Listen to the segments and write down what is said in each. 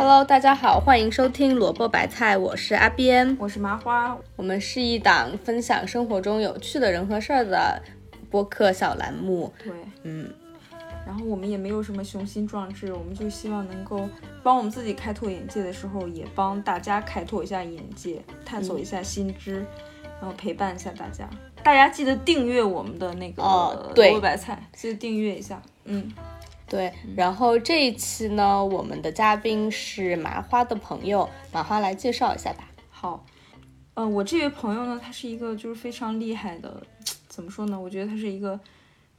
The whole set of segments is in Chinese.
Hello，大家好，欢迎收听萝卜白菜，我是阿边，我是麻花，我们是一档分享生活中有趣的人和事儿的播客小栏目。对，嗯，然后我们也没有什么雄心壮志，我们就希望能够帮我们自己开拓眼界的时候，也帮大家开拓一下眼界，探索一下新知，然后陪伴一下大家。大家记得订阅我们的那个萝卜白菜，记得订阅一下。嗯，对。然后这一期呢，我们的嘉宾是麻花的朋友，麻花来介绍一下吧。好，呃，我这位朋友呢，他是一个就是非常厉害的，怎么说呢？我觉得他是一个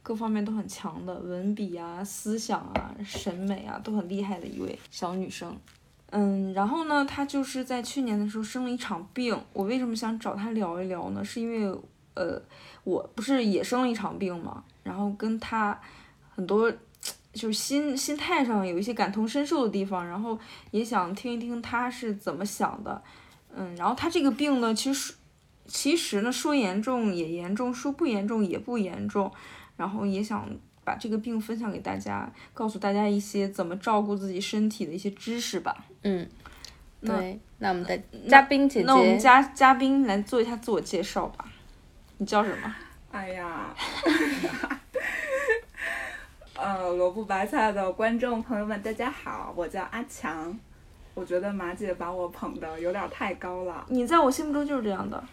各方面都很强的，文笔啊、思想啊、审美啊都很厉害的一位小女生。嗯，然后呢，她就是在去年的时候生了一场病。我为什么想找她聊一聊呢？是因为呃，我不是也生了一场病嘛，然后跟她很多就是心心态上有一些感同身受的地方，然后也想听一听他是怎么想的。嗯，然后他这个病呢，其实其实呢说严重也严重，说不严重也不严重，然后也想把这个病分享给大家，告诉大家一些怎么照顾自己身体的一些知识吧。嗯，那对。那我们的嘉宾姐姐，那我们嘉嘉宾来做一下自我介绍吧。你叫什么？哎呀，呃，萝卜白菜的观众朋友们，大家好，我叫阿强。我觉得马姐把我捧得有点太高了，你在我心目中就是这样的，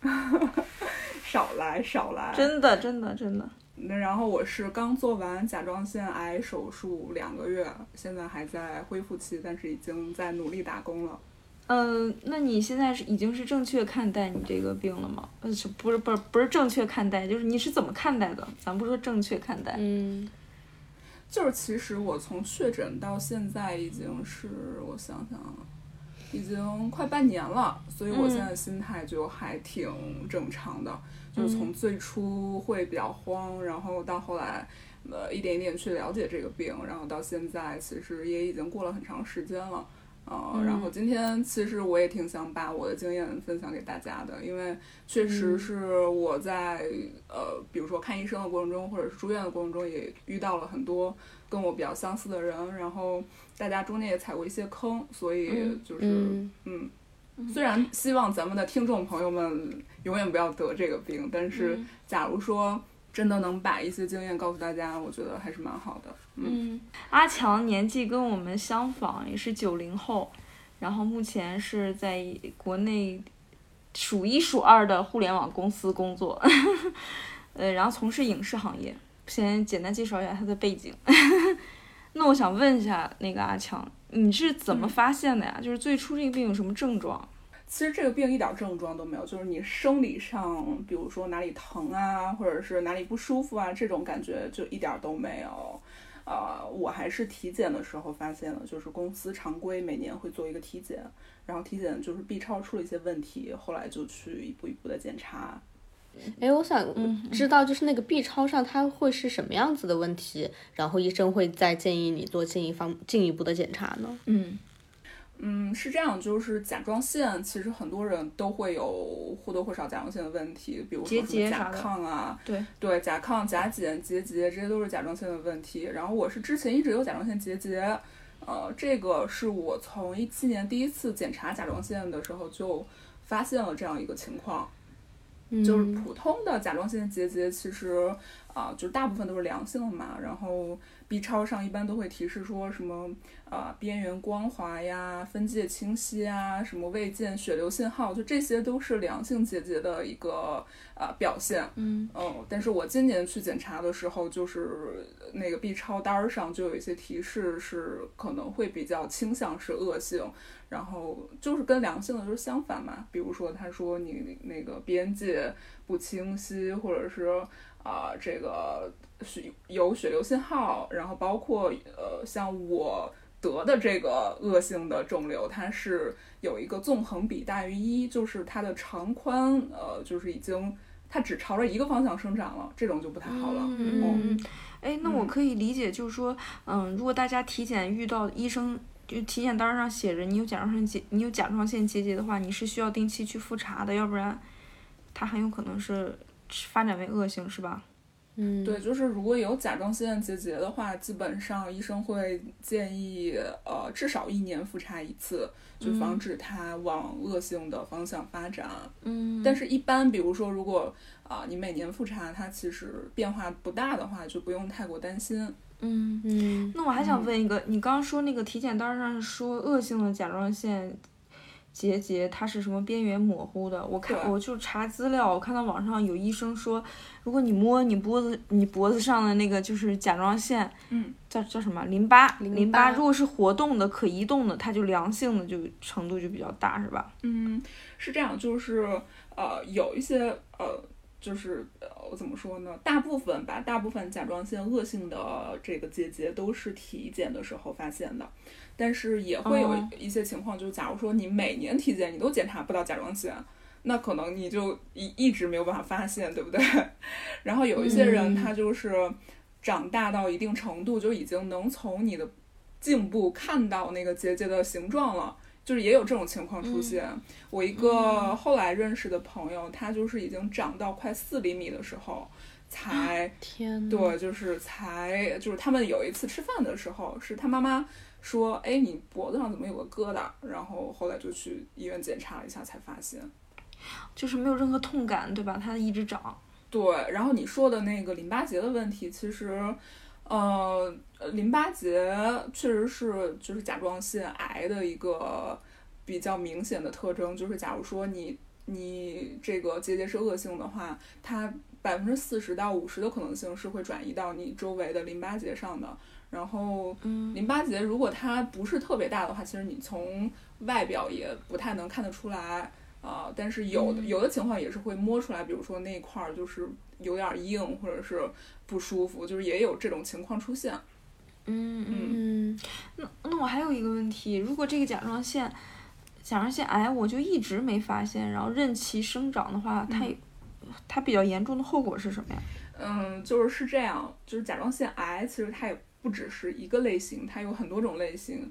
少来少来。真的真的真的。那然后我是刚做完甲状腺癌手术两个月，现在还在恢复期，但是已经在努力打工了。嗯，那你现在是已经是正确看待你这个病了吗？呃，是不是不是不是正确看待，就是你是怎么看待的？咱不说正确看待。嗯就是其实我从确诊到现在已经是我想想，已经快半年了，所以我现在心态就还挺正常的。就是从最初会比较慌，然后到后来，呃，一点一点去了解这个病，然后到现在其实也已经过了很长时间了。呃，然后今天其实我也挺想把我的经验分享给大家的，因为确实是我在呃，比如说看医生的过程中，或者是住院的过程中，也遇到了很多跟我比较相似的人，然后大家中间也踩过一些坑，所以就是嗯。嗯，虽然希望咱们的听众朋友们永远不要得这个病，但是假如说真的能把一些经验告诉大家，我觉得还是蛮好的。嗯，嗯，阿强年纪跟我们相仿，也是九零后，然后目前是在国内数一数二的互联网公司工作，呃，然后从事影视行业。先简单介绍一下他的背景。那我想问一下，那个阿强，你是怎么发现的呀？就是最初这个病有什么症状？其实这个病一点症状都没有，就是你生理上，比如说哪里疼啊，或者是哪里不舒服啊，这种感觉就一点都没有。呃，我还是体检的时候发现了，就是公司常规每年会做一个体检，然后体检就是 B 超出了一些问题，后来就去一步一步的检查。哎，我想知道，就是那个 B 超上它会是什么样子的问题，然后医生会再建议你做进一方进一步的检查呢？嗯嗯，是这样，就是甲状腺，其实很多人都会有或多或少甲状腺的问题，比如说什么甲亢啊，对对，甲亢、甲减、结节，这些都是甲状腺的问题。然后我是之前一直有甲状腺结节，呃，这个是我从一七年第一次检查甲状腺的时候就发现了这样一个情况。就是普通的甲状腺结节，其实啊、就是大部分都是良性的嘛。然后 B 超上一般都会提示说什么啊、边缘光滑呀、分界清晰啊、什么未见血流信号，就这些都是良性结节的一个啊、表现。嗯嗯，但是我今年去检查的时候，就是那个 B 超单儿上就有一些提示是可能会比较倾向是恶性，然后就是跟良性的就是相反嘛。比如说他说你那个边界不清晰，或者是啊、这个血有血流信号，然后包括呃像我。得的这个恶性的肿瘤，它是有一个纵横比大于一，就是它的长宽，呃，就是已经它只朝着一个方向生长了，这种就不太好了。嗯，哎，那我嗯可以理解，就是说，嗯，如果大家体检遇到医生就体检单儿上写着你有甲状腺结，你有甲状腺结节的话，你是需要定期去复查的，要不然它很有可能是发展为恶性，是吧？嗯，对，就是如果有甲状腺结节的话，基本上医生会建议呃至少一年复查一次，就防止它往恶性的方向发展。嗯但是，一般比如说，如果啊、你每年复查，它其实变化不大的话，就不用太过担心。嗯，嗯那我还想问一个，你刚刚说那个体检单上说恶性的甲状腺结节，它是什么边缘模糊的？我看我就查资料，我看到网上有医生说，如果你摸你脖子你脖子上的那个就是甲状腺，嗯，叫叫什么淋巴？淋巴如果是活动的、可移动的，它就良性的就程度就比较大，是吧？嗯，是这样，就是呃，有一些呃，就是呃，我怎么说呢？大部分吧，大部分甲状腺恶性的这个结节都是体检的时候发现的，但是也会有哦一些情况，就是假如说你每年体检你都检查不到甲状腺。那可能你就一一直没有办法发现，对不对？然后有一些人嗯他就是长大到一定程度，就已经能从你的颈部看到那个结节的形状了，就是也有这种情况出现。我一个后来认识的朋友，他就是已经长到快四厘米的时候，才 天，对，就是才就是他们有一次吃饭的时候，是他妈妈说：“哎，你脖子上怎么有个疙瘩？”然后后来就去医院检查了一下，才发现。就是没有任何痛感，对吧？它一直长。对，然后你说的那个淋巴结的问题，其实，呃，淋巴结确实是就是甲状腺癌的一个比较明显的特征，就是假如说你你这个结节是恶性的话，它百分之四十到五十的可能性是会转移到你周围的淋巴结上的。然后，嗯淋巴结如果它不是特别大的话，其实你从外表也不太能看得出来。啊、但是有的有的情况也是会摸出来，比如说那块儿就是有点儿硬，或者是不舒服，就是也有这种情况出现。嗯嗯。嗯那那我还有一个问题，如果这个甲状腺甲状腺癌我就一直没发现，然后任其生长的话，它有它比较严重的后果是什么呀？嗯，就是是这样，就是甲状腺癌其实它也不只是一个类型，它有很多种类型。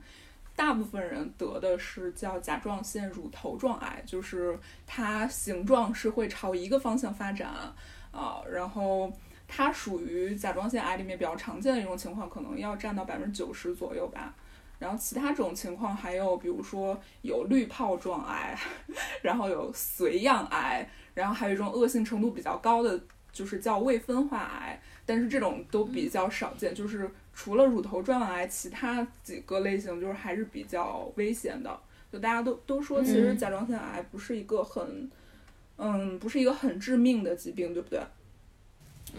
大部分人得的是叫甲状腺乳头状癌，就是它形状是会朝一个方向发展啊、然后它属于甲状腺癌里面比较常见的一种情况，可能要占到百分之九十左右吧。然后其他种情况还有，比如说有滤泡状癌，然后有髓样癌，然后还有一种恶性程度比较高的，就是叫未分化癌，但是这种都比较少见，就是除了乳头状癌，其他几个类型就是还是比较危险的。就大家都都说，其实嗯甲状腺癌不是一个很，嗯，不是一个很致命的疾病，对不对？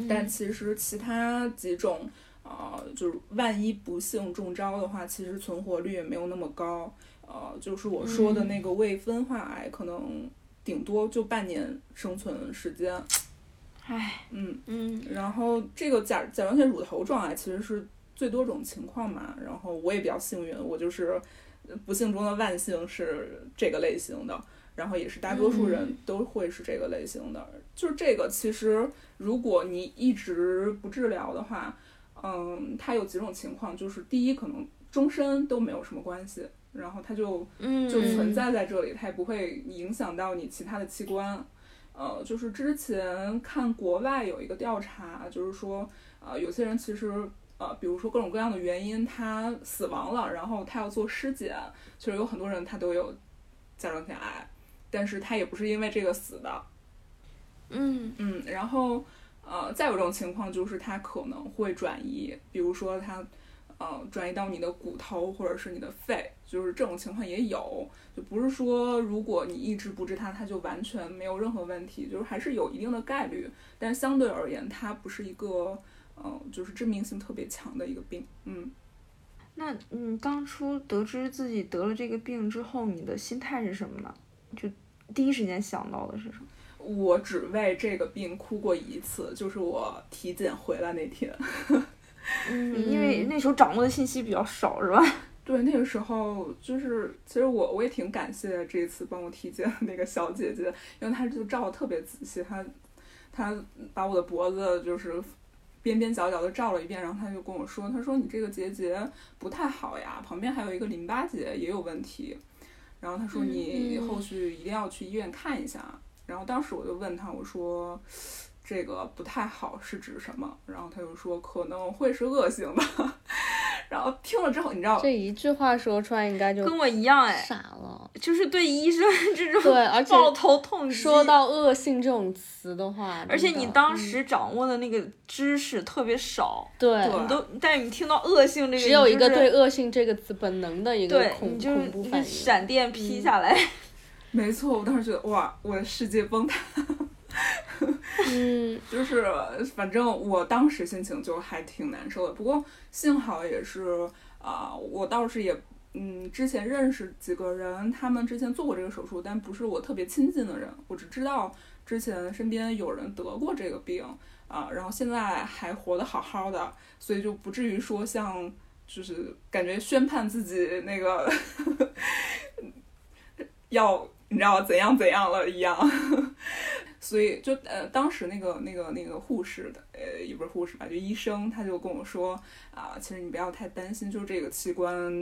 但其实其他几种，呃，就是万一不幸中招的话，其实存活率也没有那么高。呃，就是我说的那个未分化癌，可能顶多就半年生存时间。唉，嗯，嗯然后这个甲甲状腺乳头状癌其实是最多种情况嘛，然后我也比较幸运，我就是呃不幸中的万幸是这个类型的，然后也是大多数人都会是这个类型的。就是这个其实如果你一直不治疗的话，嗯，它有几种情况，就是第一可能终身都没有什么关系，然后它就嗯，就存在在这里，它也不会影响到你其他的器官。呃，就是之前看国外有一个调查，就是说，呃，有些人其实呃，比如说各种各样的原因，他死亡了，然后他要做尸检，其实有很多人他都有甲状腺癌，但是他也不是因为这个死的。嗯嗯，然后呃，再有一种情况就是他可能会转移，比如说它呃转移到你的骨头或者是你的肺，就是这种情况也有，就不是说如果你一直不治它，它就完全没有任何问题，就是还是有一定的概率，但相对而言，它不是一个嗯就是致命性特别强的一个病，嗯。那你当初得知自己得了这个病之后，你的心态是什么呢？就第一时间想到的是什么？我只为这个病哭过一次，就是我体检回来那天。嗯，因为那时候掌握的信息比较少，是吧？对，那个时候就是，其实我我也挺感谢这一次帮我体检的那个小姐姐，因为她就照的特别仔细，她她把我的脖子就是边边角角都照了一遍，然后她就跟我说，她说你这个结节不太好呀，旁边还有一个淋巴结也有问题，然后她说你嗯后续一定要去医院看一下。然后当时我就问她，我说。这个不太好是指什么？然后他就说可能会是恶性的。然后听了之后，你知道这一句话说出来应该就跟我一样哎，傻了。就是对医生 这种对，而且抱头痛击。说到恶性这种词的话，而且你当时掌握的那个知识特别少，对对你都，但是你听到恶性这个，只有一个对恶性这个词本能的一个，恐恐怖反应。闪电劈下来。没错，我当时觉得哇，我的世界崩塌。嗯，就是反正我当时心情就还挺难受的，不过幸好也是啊、我倒是也嗯之前认识几个人，他们之前做过这个手术，但不是我特别亲近的人，我只知道之前身边有人得过这个病啊、然后现在还活得好好的，所以就不至于说像就是感觉宣判自己那个 要你知道怎样怎样了一样。所以就呃，当时那个那个那个护士的，呃，也不是护士吧，就医生，他就跟我说啊、其实你不要太担心，就是这个器官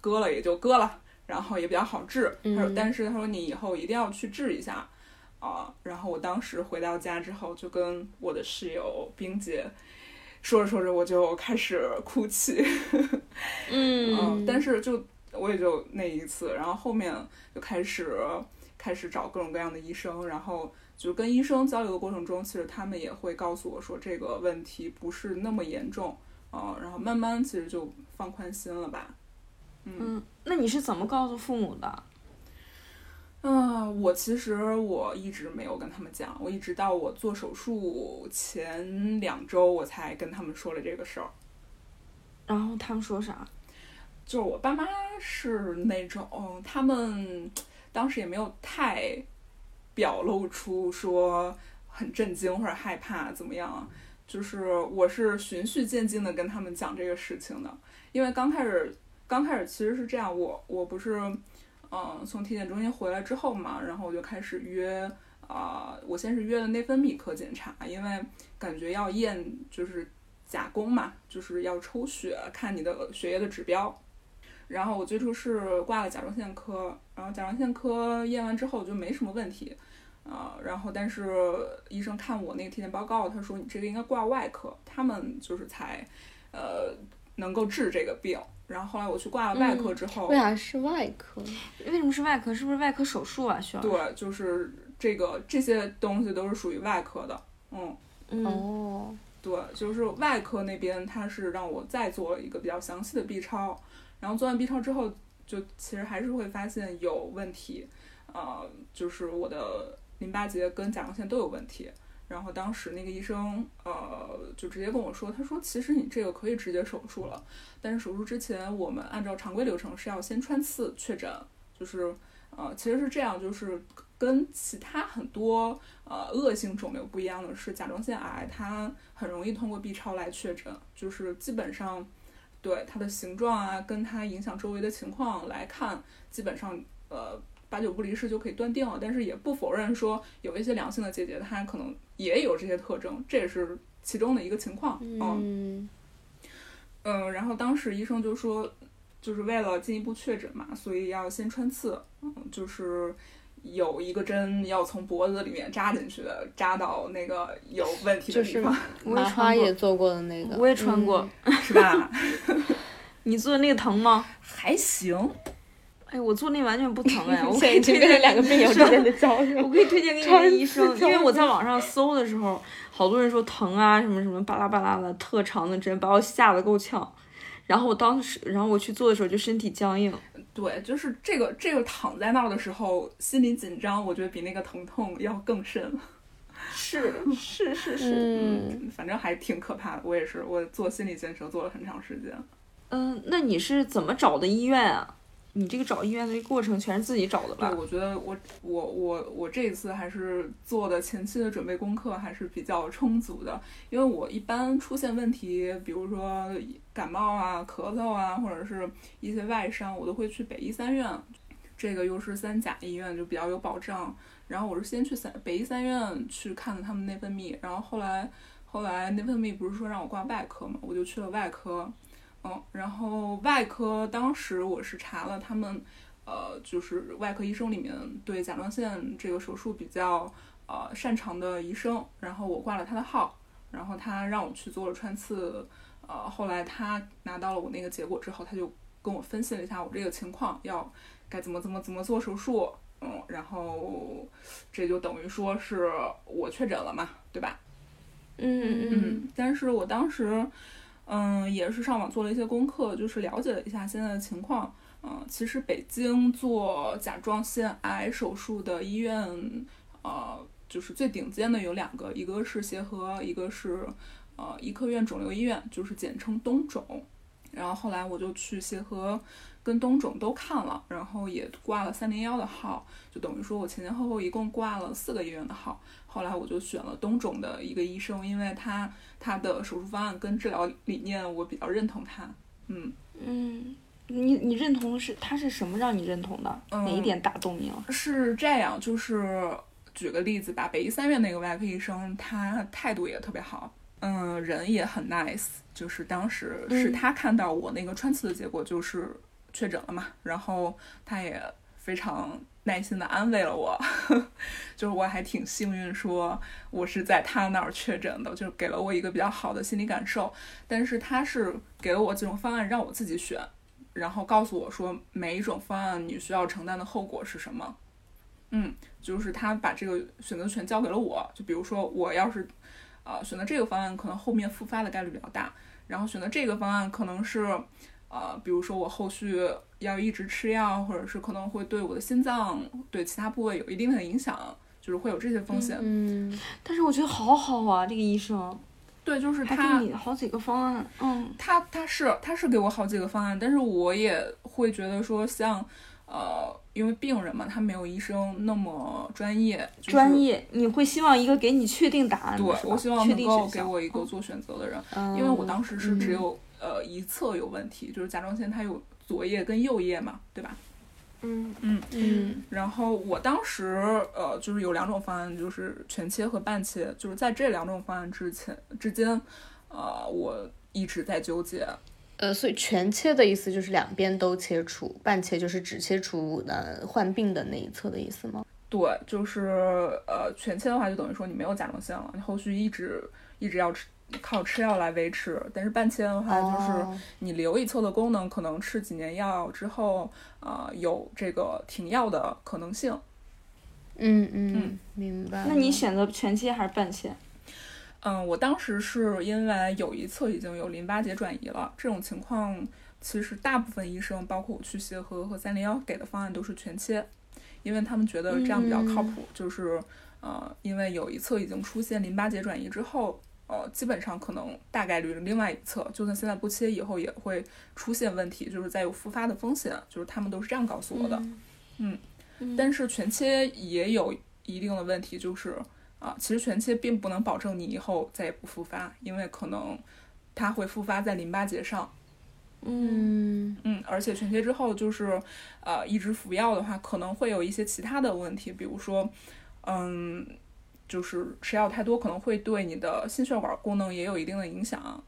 割了也就割了，然后也比较好治。他说，嗯但是他说你以后一定要去治一下啊、然后我当时回到家之后，就跟我的室友冰姐说着说着，我就开始哭泣。嗯嗯，但是就我也就那一次，然后后面就开始开始找各种各样的医生，然后就跟医生交流的过程中，其实他们也会告诉我说这个问题不是那么严重，呃，然后慢慢其实就放宽心了吧。嗯，那你是怎么告诉父母的？嗯，我其实我一直没有跟他们讲，我一直到我做手术前两周，我才跟他们说了这个事儿。然后他们说啥？就是我爸妈是那种，他们当时也没有太表露出说很震惊或者害怕怎么样，就是我是循序渐进的跟他们讲这个事情的，因为刚开始刚开始其实是这样，我我不是嗯从体检中心回来之后嘛，然后我就开始约。啊、我先是约了内分泌科检查，因为感觉要验就是甲功嘛，就是要抽血看你的血液的指标。然后我最初是挂了甲状腺科，然后甲状腺科验完之后就没什么问题，啊、然后但是医生看我那个体检报告，他说你这个应该挂外科，他们就是才呃能够治这个病。然后后来我去挂了外科之后，为啥是外科？为什么是外科？是不是外科手术啊？需要？对，就是这个这些东西都是属于外科的，嗯。嗯，哦，对，就是外科那边他是让我再做了一个比较详细的 B 超，然后做完 B 超之后，就其实还是会发现有问题，呃，就是我的淋巴结跟甲状腺都有问题。然后当时那个医生，呃，就直接跟我说，他说其实你这个可以直接手术了，但是手术之前我们按照常规流程是要先穿刺确诊，就是呃，其实是这样，就是跟其他很多呃恶性肿瘤不一样的是，甲状腺癌它很容易通过 B 超来确诊，就是基本上对它的形状啊，跟它影响周围的情况来看，基本上呃八九不离十就可以断定了。但是也不否认说有一些良性的结节，它可能也有这些特征，这也是其中的一个情况。嗯然后当时医生就说，就是为了进一步确诊嘛，所以要先穿刺，嗯，就是有一个针要从脖子里面扎进去的，扎到那个有问题的地方，我也麻花穿也做过的那个，我也穿过。是吧？你做的那个疼吗？还行，哎，我做那完全不疼哎，我可以推荐两个病友之间的交我。可以推荐给你穿的医生，因为我在网上搜的时候，好多人说疼啊，什么什么巴拉巴拉的，特长的针把我吓得够呛。然后我当时，然后我去做的时候就身体僵硬，对，就是这个这个躺在那儿的时候，心里紧张，我觉得比那个疼痛要更甚。是是 是是，嗯，反正还挺可怕的。我也是，我做心理建设做了很长时间。嗯，那你是怎么找的医院啊？你这个找医院的这个过程全是自己找的对，吧？我觉得我我我我这一次还是做的前期的准备功课还是比较充足的，因为我一般出现问题，比如说感冒啊、咳嗽啊，或者是一些外伤，我都会去北医三院，这个又是三甲医院，就比较有保障。然后我是先去三北医三院去看了他们内分泌，然后后来后来内分泌不是说让我挂外科嘛，我就去了外科。嗯，然后外科当时我是查了他们，呃，就是外科医生里面对甲状腺这个手术比较呃擅长的医生，然后我挂了他的号，然后他让我去做了穿刺，呃，后来他拿到了我那个结果之后，他就跟我分析了一下我这个情况，要该怎么怎么怎么做手术，嗯，然后这就等于说是我确诊了嘛，对吧？嗯嗯，但是我当时，嗯，也是上网做了一些功课，就是了解了一下现在的情况。嗯，其实北京做甲状腺癌手术的医院，呃，就是最顶尖的有两个，一个是协和，一个是呃医科院肿瘤医院，就是简称东肿。然后后来我就去协和跟东肿都看了，然后也挂了三零幺的号，就等于说我前前后后一共挂了四个医院的号。后来我就选了东肿的一个医生，因为他他的手术方案跟治疗理念我比较认同他。嗯嗯，你你认同的是他是什么让你认同的？哪一点打动你了？是这样，就是举个例子吧，北医三院那个外科医生，他态度也特别好，嗯，人也很 nice。就是当时是他看到我那个穿刺的结果就是确诊了嘛，然后他也非常耐心的安慰了我，就是我还挺幸运，说我是在他那儿确诊的，就给了我一个比较好的心理感受。但是他是给了我几种方案让我自己选，然后告诉我说每一种方案你需要承担的后果是什么。嗯，就是他把这个选择权交给了我，就比如说我要是呃选择这个方案，可能后面复发的概率比较大。然后选择这个方案可能是，呃，比如说我后续要一直吃药，或者是可能会对我的心脏、对其他部位有一定的影响，就是会有这些风险。嗯，但是我觉得好好啊，这个医生对，就是他给你好几个方案，嗯他他是他是给我好几个方案，但是我也会觉得说像，呃，因为病人嘛，他没有医生那么专业，就是、专业，你会希望一个给你确定答案的，对我希望确能够给我一个嗯做选择的人。嗯因为我当时是只有、呃一侧有问题，就是甲状腺它有左叶跟右叶嘛，对吧？嗯嗯嗯然后我当时呃就是有两种方案，就是全切和半切，就是在这两种方案之前之间，呃我一直在纠结。呃，所以全切的意思就是两边都切除，半切就是只切除呃患病的那一侧的意思吗？对，就是呃全切的话，就等于说你没有甲状腺了，你后续一直一直要吃靠吃药来维持。但是半切的话，就是哦你留一侧的功能，可能吃几年药之后，呃有这个停药的可能性。嗯嗯嗯，明白。那你选择全切还是半切？嗯，我当时是因为有一侧已经有淋巴结转移了，这种情况其实大部分医生，包括我去协和和三零幺给的方案都是全切，因为他们觉得这样比较靠谱。就是呃，因为有一侧已经出现淋巴结转移之后，呃，基本上可能大概率另外一侧，就算现在不切，以后也会出现问题，就是再有复发的风险。就是他们都是这样告诉我的。嗯，但是全切也有一定的问题，就是啊，其实全切并不能保证你以后再也不复发，因为可能它会复发在淋巴结上。嗯嗯，而且全切之后就是呃一直服药的话，可能会有一些其他的问题，比如说嗯，就是吃药太多可能会对你的心血管功能也有一定的影响。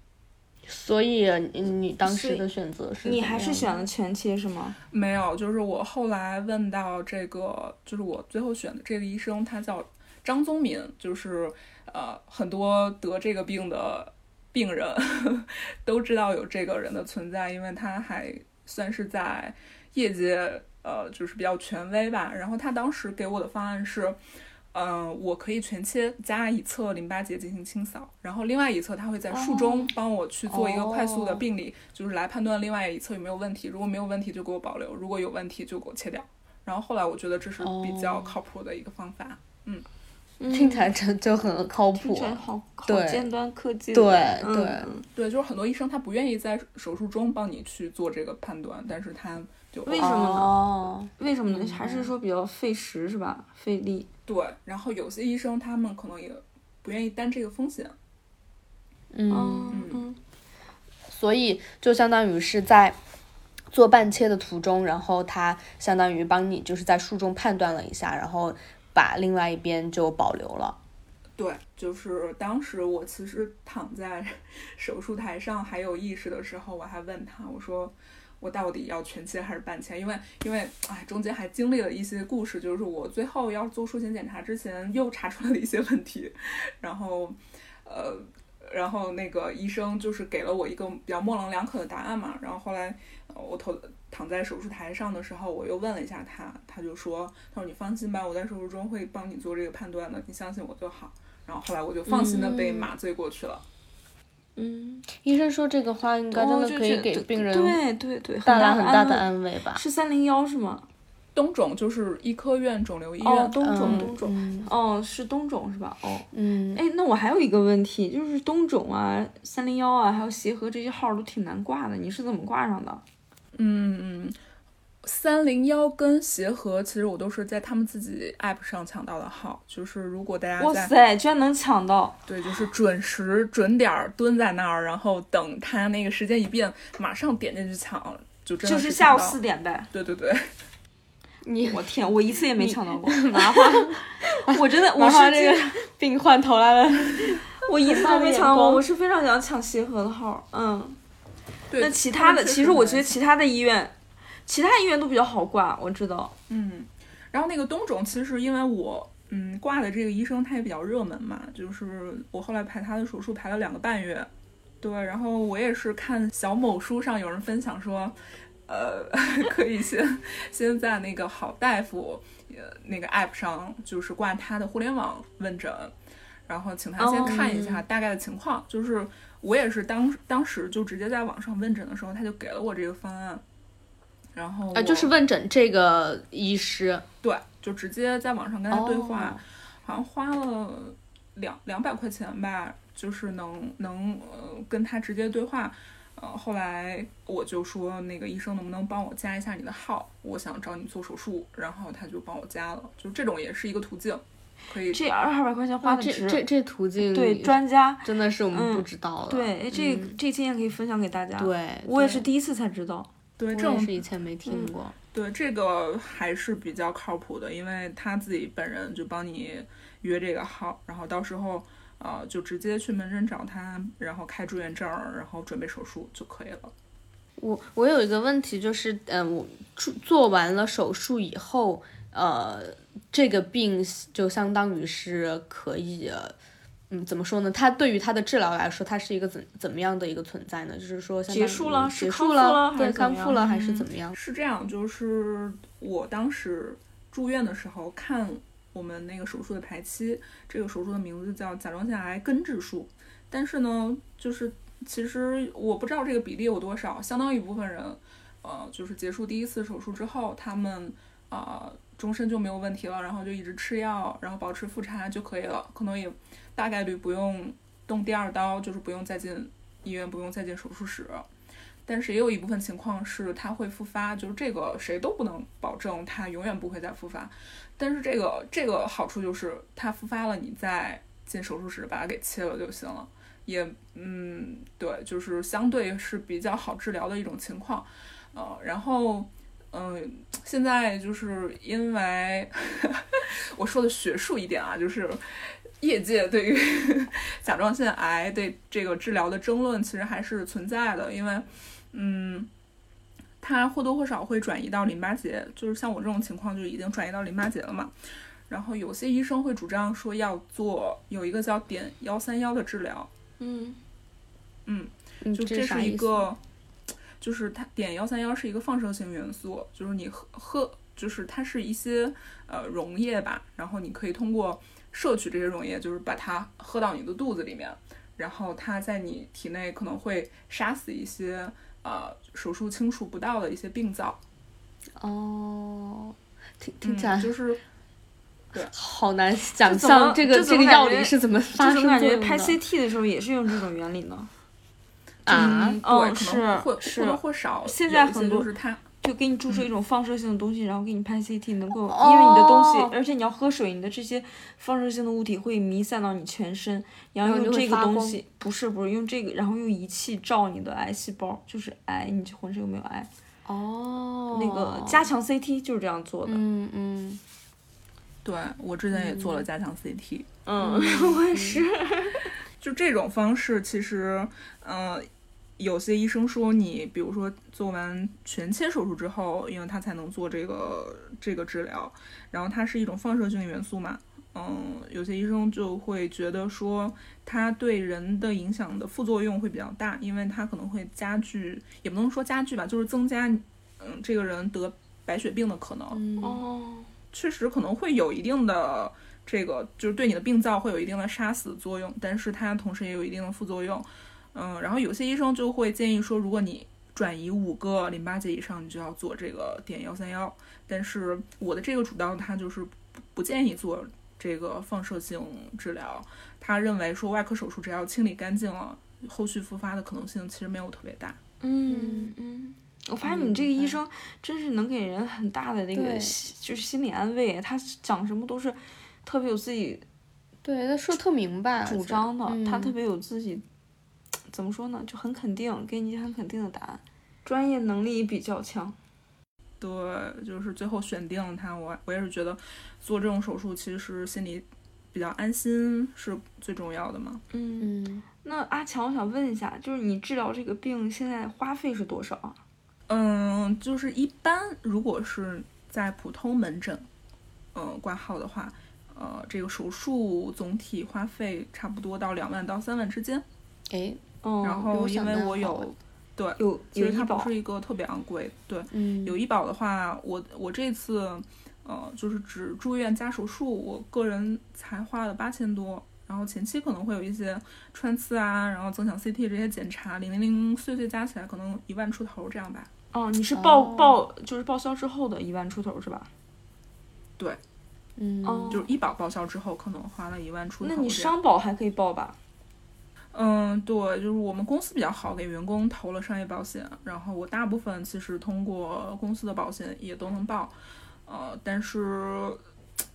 所以你你当时的选择是你还是选了全切是吗？没有，就是我后来问到这个，就是我最后选的这个医生，他叫张宗民，就是呃很多得这个病的病人 都知道有这个人的存在，因为他还算是在业界呃就是比较权威吧。然后他当时给我的方案是。嗯，我可以全切加一侧淋巴结进行清扫，然后另外一侧它会在术中帮我去做一个快速的病理，就是来判断另外一侧有没有问题。如果没有问题就给我保留，如果有问题就给我切掉。然后后来我觉得这是比较哦靠谱的一个方法。听起来真就很靠谱。好好对。尖端科技对对。嗯。对，就是很多医生他不愿意在手术中帮你去做这个判断，但是他就为什么呢？哦，为什么呢？还是说比较费时是吧？费力。对。然后有些医生他们可能也不愿意担这个风险。嗯，嗯。嗯。所以就相当于是在做半切的途中，然后他相当于帮你就是在术中判断了一下，然后把另外一边就保留了。对，就是当时我其实躺在手术台上还有意识的时候，我还问他，我说我到底要全切还是半切？因为因为哎，中间还经历了一些故事，就是我最后要做术前检查之前又查出来了一些问题，然后呃，然后那个医生就是给了我一个比较模棱两可的答案嘛，然后后来我头躺在手术台上的时候，我又问了一下他，他就说，他说你放心吧，我在手术中会帮你做这个判断的，你相信我就好。然后后来我就放心的被麻醉过去了。嗯，医生说这个话应该真的可以给病人对对对，带来很大的安安慰吧。是三零幺是吗？东肿就是医科院肿瘤医院，哦，东肿嗯东肿，嗯哦，是东肿是吧？哦，嗯，哎，那我还有一个问题，就是东肿啊、三零幺啊，还有协和这些号都挺难挂的，你是怎么挂上的？嗯嗯，三零幺跟协和其实我都是在他们自己 app 上抢到的号，就是如果大家哇塞，居然能抢到！对，就是准时准点儿蹲在那儿，然后等他那个时间一变，马上点进去抢，就真的就是下午四。点呗。对对对，你我天，我一次也没抢到过。麻花，我真的，我是这个病患投来了，我一次都没抢到过，我是非常想抢协和的号。嗯，对那其他的，其实我觉得其其他的医院，其他医院都比较好挂，我知道。嗯，然后那个东肿，其实因为我嗯挂的这个医生他也比较热门嘛，就是我后来排他的手术排了两个半月，对，然后我也是看小某书上有人分享说，呃，可以先 先在那个好大夫呃那个 app 上就是挂他的互联网问诊，然后请他先哦看一下大概的情况，就是我也是当当时就直接在网上问诊的时候，他就给了我这个方案。然后啊，就是问诊这个医师，对，就直接在网上跟他对话，哦好像花了两两百块钱吧，就是能能呃跟他直接对话。呃，后来我就说那个医生能不能帮我加一下你的号，我想找你做手术，然后他就帮我加了，就这种也是一个途径，可以。这二百块钱花，的值。这这这途径对，专家，真的是我们嗯不知道的。对，哎这嗯这经验可以分享给大家。，对，我也是第一次才知道。对这种是以前没听嗯过。对这个还是比较靠谱的，因为他自己本人就帮你约这个号，然后到时候呃就直接去门诊找他，然后开住院证，然后准备手术就可以了。我我有一个问题，就是嗯，我做做完了手术以后，呃，这个病就相当于是可以，嗯，怎么说呢？它对于它的治疗来说，它是一个怎怎么样的一个存在呢？就是说结束了是结束康复了对，康复了还是嗯怎么样？是这样，就是我当时住院的时候看我们那个手术的排期，这个手术的名字叫甲状腺癌根治术，但是呢，就是其实我不知道这个比例有多少，相当一部分人，呃，就是结束第一次手术之后，他们啊、呃终身就没有问题了，然后就一直吃药，然后保持复查就可以了，可能也大概率不用动第二刀，就是不用再进医院，不用再进手术室。但是也有一部分情况是它会复发，就是这个谁都不能保证它永远不会再复发。但是这个这个好处就是它复发了，你再进手术室把它给切了就行了。也嗯，对，就是相对是比较好治疗的一种情况。呃，然后嗯、现在就是因为我说的学术一点啊，就是业界对于 甲状腺癌对这个治疗的争论其实还是存在的，因为嗯，它或多或少会转移到淋巴结，就是像我这种情况就已经转移到淋巴结了嘛。然后有些医生会主张说要做有一个叫碘幺三幺的治疗，嗯，嗯，就这是一个，就是它碘幺三幺是一个放射性元素，就是你喝喝，就是它是一些呃溶液吧，然后你可以通过摄取这些溶液，就是把它喝到你的肚子里面，然后它在你体内可能会杀死一些呃手术清除不到的一些病灶，哦，听听起来嗯、就是对好难想象这个这个药理是怎么发这种感觉拍 CT 的时候也是用这种原理呢。啊？嗯，哦对，可能是会是或多或少现在很多就是它。就给你注嗯射一种放射性的东西，然后给你拍 CT，能够，因为你的东西，哦而且你要喝水，你的这些放射性的物体会弥散到你全身，然后用这个东西，不是不是用这个，然后用仪器照你的癌细胞，就是癌，你这浑身有没有癌？哦，那个加强 CT 就是这样做的。嗯嗯对我之前也做了加强 CT，、嗯，我也是。就这种方式，其实，嗯、有些医生说你，比如说做完全切手术之后，因为他才能做这个这个治疗，然后它是一种放射性元素嘛，嗯，有些医生就会觉得说它对人的影响的副作用会比较大，因为它可能会加剧，也不能说加剧吧，就是增加，嗯，这个人得白血病的可能。嗯哦，确实可能会有一定的这个，就是对你的病灶会有一定的杀死作用，但是它同时也有一定的副作用。嗯，然后有些医生就会建议说，如果你转移五个淋巴结以上，你就要做这个碘幺三幺。但是我的这个主刀他就是不不建议做这个放射性治疗，他认为说外科手术只要清理干净了，后续复发的可能性其实没有特别大。嗯嗯，我发现你这个医生真是能给人很大的那个就是心理安慰，他讲什么都是特别有自己对，他说特明白，主张的，嗯他特别有自己怎么说呢，就很肯定，给你很肯定的答案，专业能力比较强。对，就是最后选定了他，我我也是觉得做这种手术其实心里比较安心是最重要的嘛。嗯，嗯，那阿强，我想问一下，就是你治疗这个病现在花费是多少啊？嗯，就是一般如果是在普通门诊，呃挂号的话，呃这个手术总体花费差不多到两万到三万之间。哎，哦，然后因为我有，对，有其实它不是一个特别昂贵，对，嗯，有医保的话，我我这次，呃，就是只住院加手术，我个人才花了八千多，然后前期可能会有一些穿刺啊，然后增强 CT 这些检查，零零零碎碎加起来可能一万出头这样吧。哦，你是报、哦报就是报销之后的一万出头是吧？嗯，哦就是医保报销之后，可能花了一万出头。那你商保还可以报吧？嗯，对，就是我们公司比较好，给员工投了商业保险，然后我大部分其实通过公司的保险也都能报，呃，但是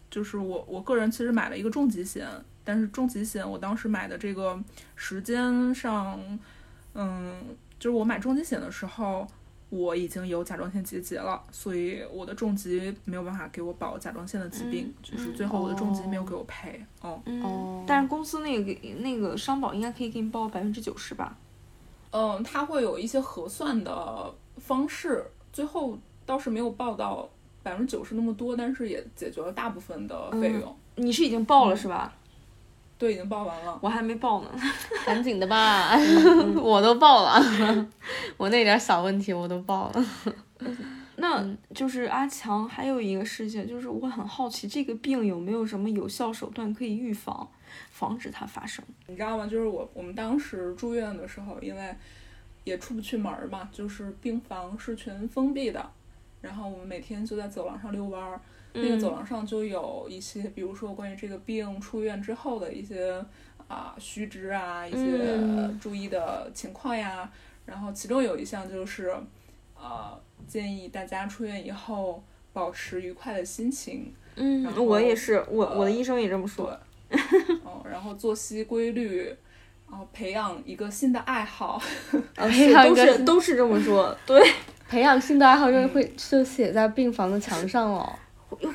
就是我我个人其实买了一个重疾险，但是重疾险我当时买的这个时间上，嗯，就是我买重疾险的时候。我已经有甲状腺结节了，所以我的重疾没有办法给我保甲状腺的疾病，嗯就是嗯最后我的重疾没有给我赔。哦，嗯，哦但是公司那个给那个商保应该可以给你报百分之九十吧？嗯，它会有一些核算的方式，最后倒是没有报到百分之九十那么多，但是也解决了大部分的费用。你是已经报了是吧？对，已经报完了。我还没报呢。赶紧的吧，我都报了，我那点小问题我都报了。那就是阿强还有一个事情，就是我很好奇，这个病有没有什么有效手段可以预防，防止它发生？你知道吗？就是我我们当时住院的时候，因为也出不去门儿嘛，就是病房是全封闭的，然后我们每天就在走廊上遛弯儿。那个走廊上就有一些，比如说关于这个病出院之后的一些啊须知啊，一些嗯注意的情况呀。然后其中有一项就是，呃，建议大家出院以后保持愉快的心情，嗯我也是，我呃我的医生也这么说。哦，然后作息规律，然后培养一个新的爱好。啊，都养一个新是都是这么说，对，培养新的爱好就会就写在病房的墙上了。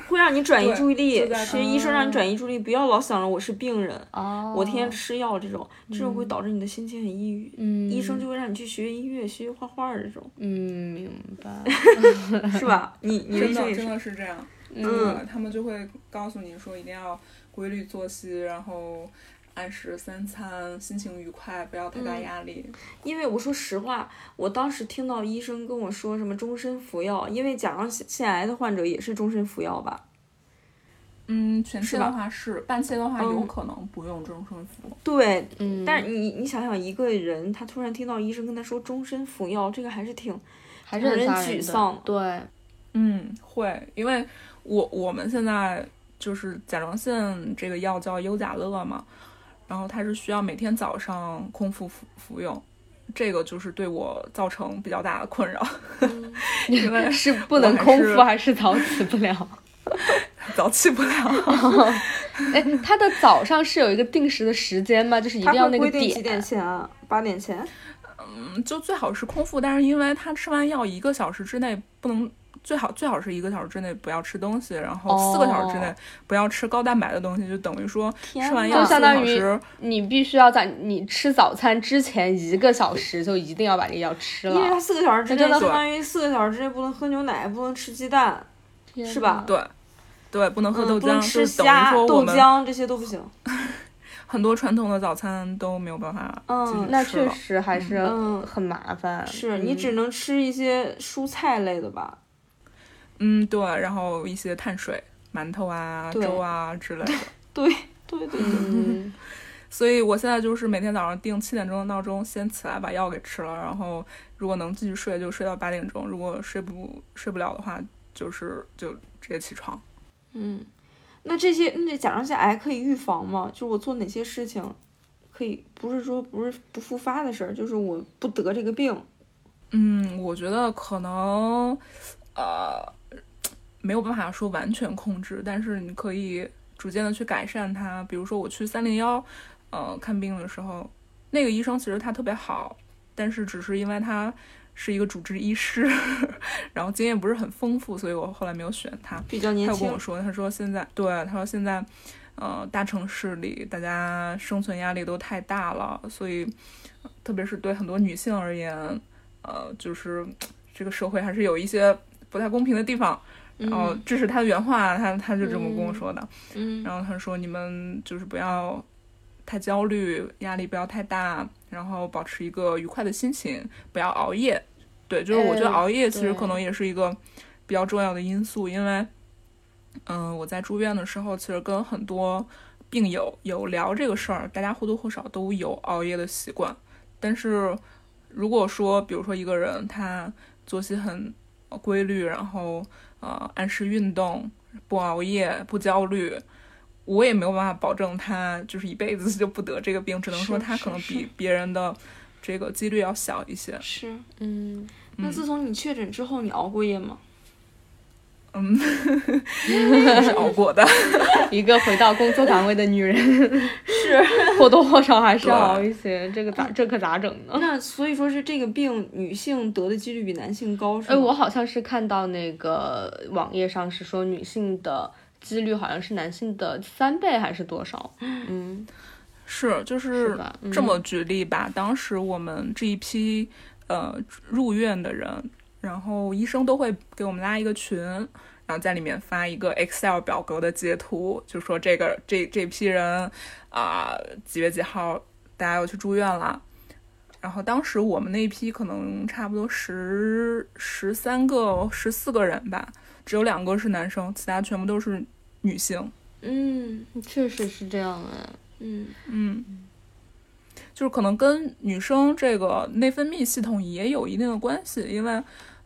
会让你转移注意力其实医生让你转移注意力，不要老想着我是病人，哦，我天天吃药这种，这种会导致你的心情很抑郁。嗯，医生就会让你去学音乐、学画画这种，嗯明白，是吧？你你的真的真。的是这样。嗯，他们就会告诉你说一定要规律作息，然后按时三餐，心情愉快，不要太大嗯压力。因为我说实话，我当时听到医生跟我说什么终身服药，因为甲状腺癌的患者也是终身服药吧？嗯，全切的话是，半切的话有嗯可能不用终身服。对，嗯，但是你你想想，一个人他突然听到医生跟他说终身服药，这个还是挺还是很沮丧对，嗯，会，因为我我们现在就是甲状腺这个药叫优甲乐嘛，然后它是需要每天早上空腹服服用。这个就是对我造成比较大的困扰，因为 是不能空腹还是早起不了？早起不了。哎，他的早上是有一个定时的时间吗？就是一定要那个定几点前啊？八点前？嗯，就最好是空腹，但是因为他吃完药一个小时之内不能最好最好是一个小时之内不要吃东西，然后四个小时之内不要吃高蛋白的东西，就等于说吃完药四个小时，你必须要在你吃早餐之前一个小时就一定要把这个药吃了，因为它四个小时之内相当于四个小时之内不能喝牛奶，不能吃鸡蛋，是吧？对，对，不能喝豆浆，吃虾、豆浆这些都不行。很多传统的早餐都没有办法，嗯，那确实还是很麻烦。是你只能吃一些蔬菜类的吧？嗯，对，然后一些碳水，馒头啊、粥啊之类的。对对对对。所以我现在就是每天早上定七点钟的闹钟，先起来把药给吃了，然后如果能继续睡就睡到八点钟，如果睡不睡不了的话，就是就直接起床。嗯。那这些那甲状腺癌可以预防吗？就是我做哪些事情，可以不是说不是不复发的事儿，就是我不得这个病。嗯，我觉得可能，呃，没有办法说完全控制，但是你可以逐渐的去改善它。比如说我去三零幺，呃，看病的时候，那个医生其实他特别好，但是只是因为他。是一个主治医师，然后经验不是很丰富，所以我后来没有选他。比较年轻。他跟我说，他说现在对，他说现在，呃，大城市里大家生存压力都太大了，所以特别是对很多女性而言，呃，就是这个社会还是有一些不太公平的地方。然后这是他的原话，他他就这么跟我说的。嗯。然后他说你们就是不要太焦虑，压力不要太大。然后保持一个愉快的心情，不要熬夜。对，就是我觉得熬夜其实可能也是一个比较重要的因素，因为，嗯，我在住院的时候，其实跟很多病友有聊这个事儿，大家或多或少都有熬夜的习惯。但是如果说，比如说一个人他作息很规律，然后呃按时运动，不熬夜，不焦虑。我也没有办法保证他就是一辈子就不得这个病，只能说他可能比别人的这个几率要小一些。是，嗯。那自从你确诊之后，你熬过夜吗？嗯，是熬过的。一个回到工作岗位的女人，是 或多或少还是要熬一些。这个咋这可咋整呢？那所以说是这个病，女性得的几率比男性高，是吗？哎，我好像是看到那个网页上是说女性的。几率好像是男性的三倍还是多少？嗯，是就是这么举例吧。当时我们这一批呃入院的人，然后医生都会给我们拉一个群，然后在里面发一个 Excel 表格的截图，就说这个这这批人啊几月几号大家要去住院了。然后当时我们那一批可能差不多十十三个十四个人吧。只有两个是男生，其他全部都是女性。嗯，确实是这样啊。嗯嗯，就是可能跟女生这个内分泌系统也有一定的关系，因为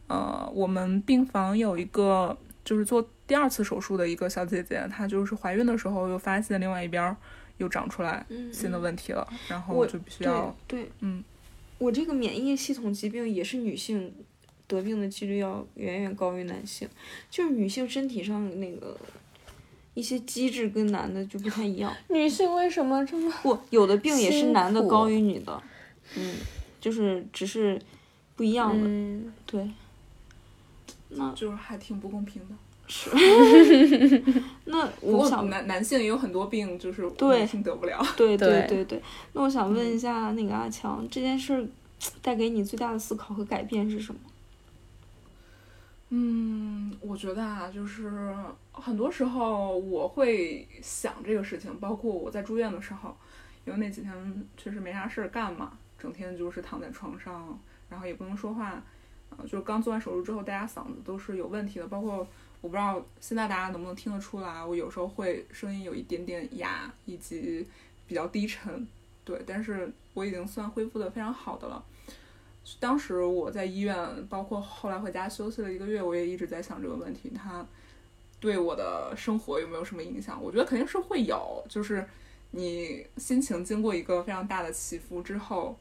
呃，我们病房有一个就是做第二次手术的一个小姐姐，她就是怀孕的时候又发现另外一边又长出来新的问题了，然后就必须要对嗯，我这个免疫系统疾病也是女性。得病的几率要远远高于男性，就是女性身体上那个一些机制跟男的就不太一样。女性为什么这么不？有的病也是男的高于女的，嗯，就是只是不一样的，对。那就是还挺不公平的。是。那我想男男性也有很多病，就是女性得不了。对对对对。那我想问一下那个阿强，这件事带给你最大的思考和改变是什么？嗯，我觉得啊，就是很多时候我会想这个事情，包括我在住院的时候，因为那几天确实没啥事儿干嘛，整天就是躺在床上，然后也不能说话，呃，就是刚做完手术之后，大家嗓子都是有问题的，包括我不知道现在大家能不能听得出来，我有时候会声音有一点点哑，以及比较低沉，对，但是我已经算恢复的非常好的了。当时我在医院，包括后来回家休息了一个月，我也一直在想这个问题，它对我的生活有没有什么影响？我觉得肯定是会有，就是你心情经过一个非常大的起伏之后，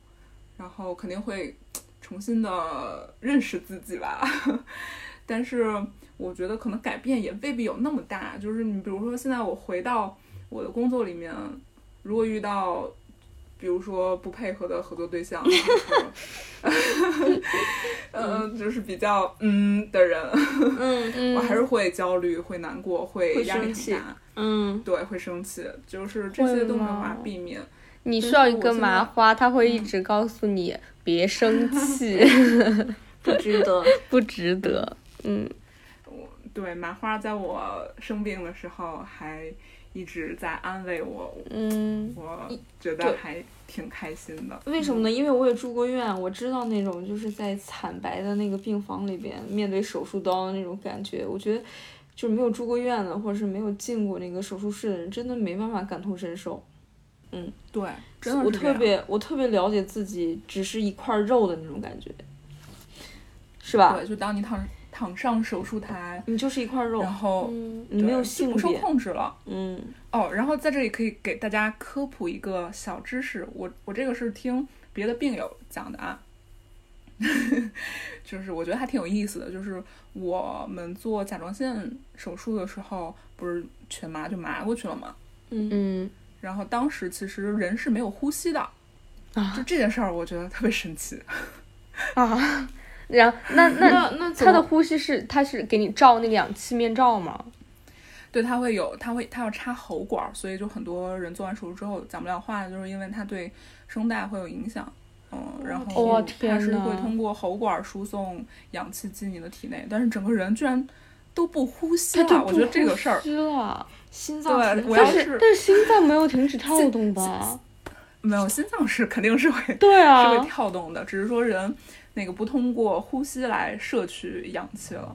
然后肯定会重新的认识自己吧。但是我觉得可能改变也未必有那么大，就是你比如说现在我回到我的工作里面，如果遇到比如说不配合的合作对象，或者说嗯，就是比较嗯的人，嗯嗯。我还是会焦虑、会难过、会会压力很大，嗯，对，会生气，就是这些都没有办法避免。你需要一根是我现在麻花，他会一直告诉你别生 气，不值得。不值得。嗯，我对，麻花在我生病的时候还一直在安慰我，嗯，我觉得还挺开心的。为什么呢？因为我也住过院，我知道那种就是在惨白的那个病房里边，面对手术刀的那种感觉。我觉得，就是没有住过院的，或者是没有进过那个手术室的人，真的没办法感同身受。对，真的我特别，我特别了解自己只是一块肉的那种感觉，是吧？对，就当你躺躺上手术台，你就是一块肉然，后嗯你没有不受。控制了。嗯哦，然后在这里可以给大家科普一个小知识，我我这个是听别的病友讲的啊，就是我觉得还挺有意思的，就是我们做甲状腺手术的时候，不是全麻就麻过去了嘛，嗯嗯然后当时其实人是没有呼吸的，啊就这件事儿我觉得特别神奇。啊，然后那那那那他的呼吸是他是给你罩那个氧气面罩吗？对，他会有，他会，他要插喉管儿，所以就很多人做完手术之后讲不了话，就是因为他对声带会有影响。嗯，然后哇它是会通过喉管儿输送氧气进你的体内，但是整个人居然都不呼吸了。我觉得这个事儿，呼吸了，心脏对停摆我要是但是但是心脏没有停止跳动吧？没有心脏是肯定是会对啊是会啊，跳动的，只是说人那个不通过呼吸来摄取氧气了。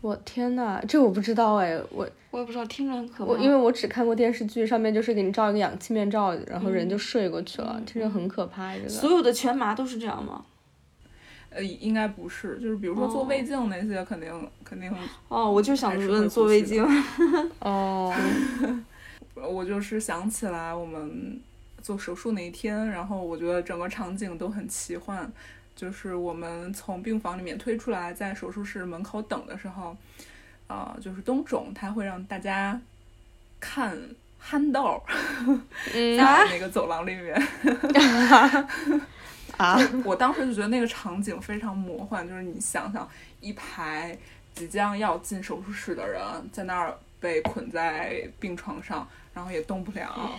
我天呐，这我不知道哎，我我也不知道，听着很可怕。我因为我只看过电视剧，上面就是给你罩一个氧气面罩，然后人就睡过去了，嗯听着很可怕。这所有的全麻都是这样吗？呃，应该不是，就是比如说做哦胃镜那些，肯定肯定哦，我就想问做胃镜。哦，我就是想起来我们做手术那一天，然后我觉得整个场景都很奇幻。就是我们从病房里面推出来，在手术室门口等的时候，啊、就是东总他会让大家看憨豆嗯 在那个走廊里面。啊，我当时就觉得那个场景非常魔幻，就是你想想一排即将要进手术室的人在那儿被捆在病床上，然后也动不了，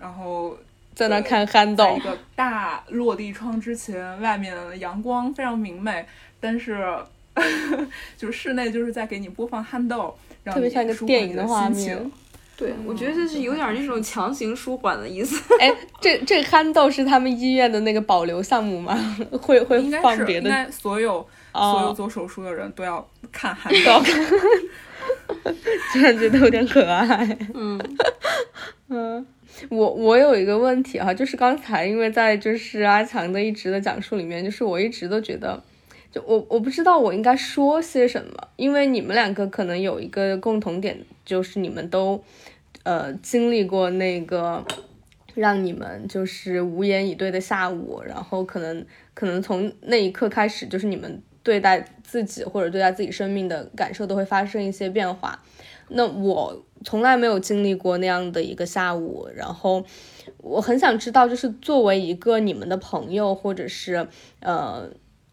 然后在那看憨豆一，个大落地窗之前，外面阳光非常明媚，但是 就是室内就是在给你播放憨豆，让特别你像一个电舒缓你的影的画心情面。对，我觉得这是有点那种强行舒缓的意思。哎，这这憨豆是他们医院的那个保留项目吗？会会放别的应该所有、所有哦，做手术的人都要看憨豆。看，突然觉得有点可爱。嗯 嗯，我我有一个问题哈，就是刚才因为在就是阿强的一直的讲述里面，就是我一直都觉得，就我我不知道我应该说些什么，因为你们两个可能有一个共同点，就是你们都呃经历过那个让你们就是无言以对的下午，然后可能可能从那一刻开始，就是你们对待自己或者对待自己生命的感受都会发生一些变化。那我从来没有经历过那样的一个下午，然后我很想知道，就是作为一个你们的朋友，或者是呃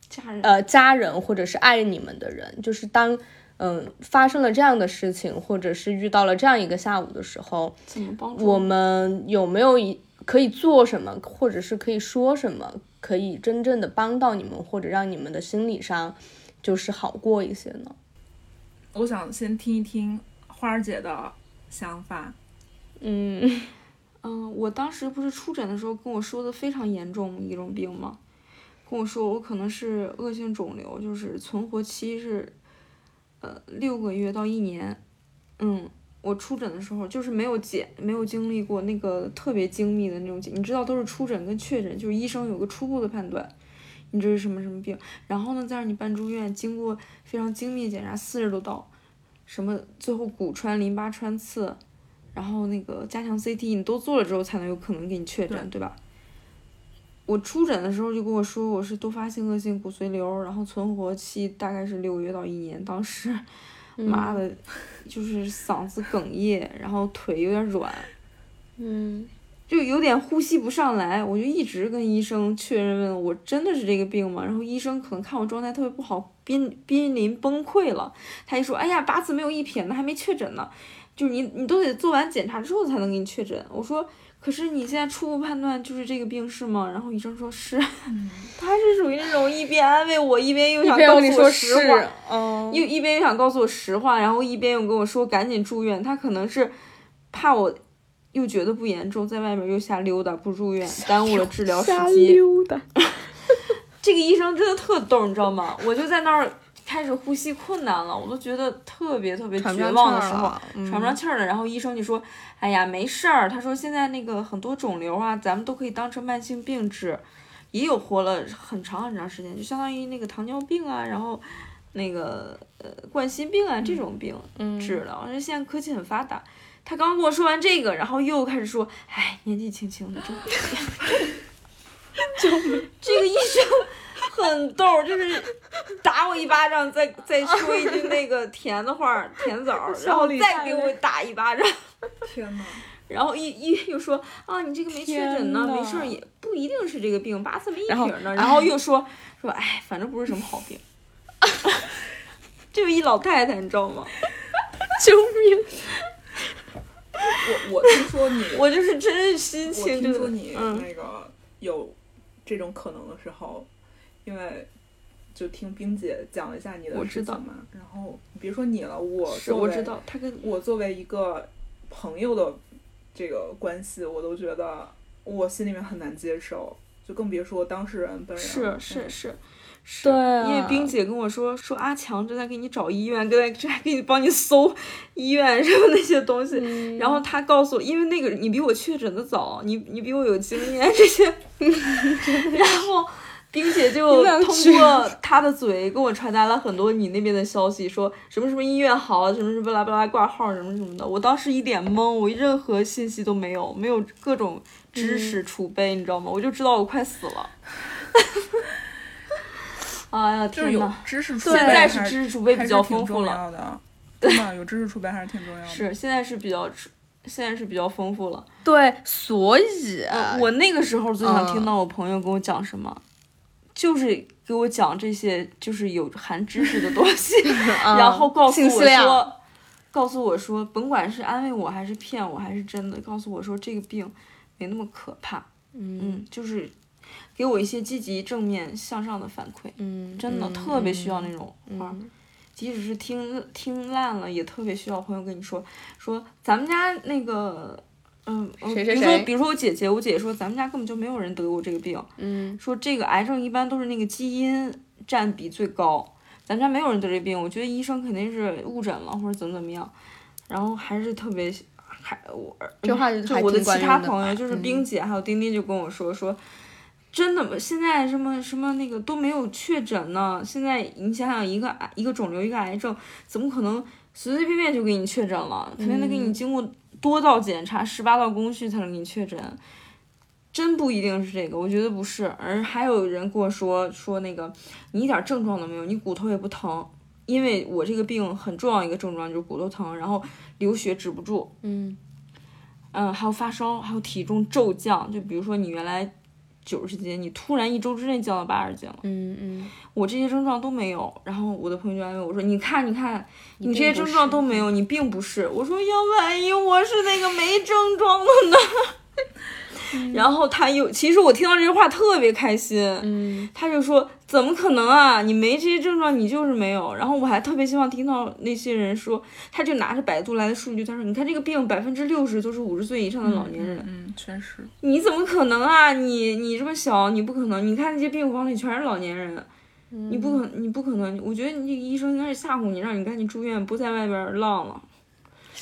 家人。呃家人，或者是爱你们的人，就是当嗯发生了这样的事情，或者是遇到了这样一个下午的时候，怎么帮助我们有没有一可以做什么，或者是可以说什么，可以真正的帮到你们，或者让你们的心理上就是好过一些呢？我想先听一听花儿姐的想法。嗯嗯，我当时不是出诊的时候跟我说的非常严重一种病吗？跟我说我可能是恶性肿瘤，就是存活期是呃六个月到一年。嗯，我出诊的时候就是没有检，没有经历过那个特别精密的那种检，你知道都是出诊跟确诊，就是医生有个初步的判断，你这是什么什么病，然后呢再让你办住院，经过非常精密的检查，四十多道，什么最后骨穿、淋巴穿刺。然后那个加强 CT 你都做了之后，才能有可能给你确诊，对吧？我出诊的时候就跟我说我是多发性恶性骨髓瘤，然后存活期大概是六个月到一年。当时，妈的，就是嗓子哽咽，然后腿有点软。嗯就有点呼吸不上来，我就一直跟医生确认问我真的是这个病吗？然后医生可能看我状态特别不好，濒濒临崩溃了，他一说，哎呀，八字没有一撇呢，还没确诊呢，就是你你都得做完检查之后才能给你确诊。我说，可是你现在初步判断就是这个病是吗？然后医生说是，他是属于那种一边安慰我，一边又想告诉我实话是，，嗯，又一边又想告诉我实话，然后一边又跟我说赶紧住院。他可能是怕我又觉得不严重，在外面又瞎溜达，不住院，耽误了治疗时瞎机。溜达，这个医生真的特逗，你知道吗？我就在那儿开始呼吸困难了，我都觉得特别特别绝望的时候喘不上气儿了。然后医生就说：“哎呀，没事儿。”他说现在那个很多肿瘤啊，咱们都可以当成慢性病治，也有活了很长很长时间，就相当于那个糖尿病啊，然后那个呃冠心病啊这种病嗯治了。而且现在科技很发达。他刚跟我说完这个，然后又开始说：“哎，年纪轻轻的，这 这个医生很逗，就是打我一巴掌，再再说一句那个甜的话儿，甜枣儿，然后再给我打一巴掌，天呐，然后一一又说啊，你这个没确诊呢，没事儿，也不一定是这个病，八字没一撇呢，然后又说说哎，反正不是什么好病。就一老太太，你知道吗？救命！我我听说你，我就是真是心我情就是听说你嗯那个有这种可能的时候，因为就听冰姐讲了一下你的我知道事情嘛，然后别说你了，我是我知道，他跟我作为一个朋友的这个关系，我都觉得我心里面很难接受，就更别说当事人本人是。是是是，对啊因为冰姐跟我说说阿强正在给你找医院，正在正在给你帮你搜医院什么那些东西，嗯然后他告诉我，因为那个你比我确诊的早，你你比我有经验这些，然后。冰姐就通过他的嘴跟我传达了很多你那边的消息，说什么什么医院好，什么什么巴拉巴拉挂号什么什么的。我当时一脸懵，我任何信息都没有，没有各种知嗯识储备，你知道吗？我就知道我快死了。哎呀，就是有天呐！知识储备现在，是知识储备比较丰富了，要的，真的有知识储备还是挺重要的。是现在是比较，现在是比较丰富了。对，所以呃我那个时候最想听嗯到我朋友跟我讲什么，就是给我讲这些就是有含知识的东西，然后告诉我说，告诉我说，甭管是安慰我还是骗我还是真的，告诉我说这个病没那么可怕，嗯嗯，就是给我一些积极正面向上的反馈，嗯，真的嗯特别需要那种话。嗯即使是听听烂了，也特别需要朋友跟你说说咱们家那个，嗯，呃谁谁比如说谁比如说我姐姐，我姐姐说咱们家根本就没有人得过这个病，嗯说这个癌症一般都是那个基因占比最高，咱们家没有人得这病，我觉得医生肯定是误诊了或者怎么怎么样，然后还是特别还我这话就我的其他朋友就是嗯冰姐还有丁丁就跟我说说。真的吗？现在什么什么那个都没有确诊呢。现在你想想，一个癌一个肿瘤，一个癌症，怎么可能随随便便就给你确诊了？肯定得给你经过多道检查、十八道工序才能给你确诊。真不一定是这个，我觉得不是。而还有人跟我说说那个你一点症状都没有，你骨头也不疼，因为我这个病很重要一个症状就是骨头疼，然后流血止不住，嗯嗯，还有发烧，还有体重骤降。就比如说你原来九十斤，你突然一周之内降到八十斤了，嗯嗯，我这些症状都没有。然后我的朋友就安慰我说：“你看，你看，你这些症状都没有，你并不是。”我说：“要万一我是那个没症状的呢？” 然后他又，其实我听到这句话特别开心，嗯他就说：“怎么可能啊？你没这些症状，你就是没有。”然后我还特别希望听到那些人说，他就拿着百度来的数据，他说：“你看这个病百分之六十都是五十岁以上的老年人，嗯，确实，你怎么可能啊？你你这么小，你不可能。你看那些病房里全是老年人，你不可你不可能。我觉得你这个医生应该是吓唬你，让你赶紧住院，不在外边浪了。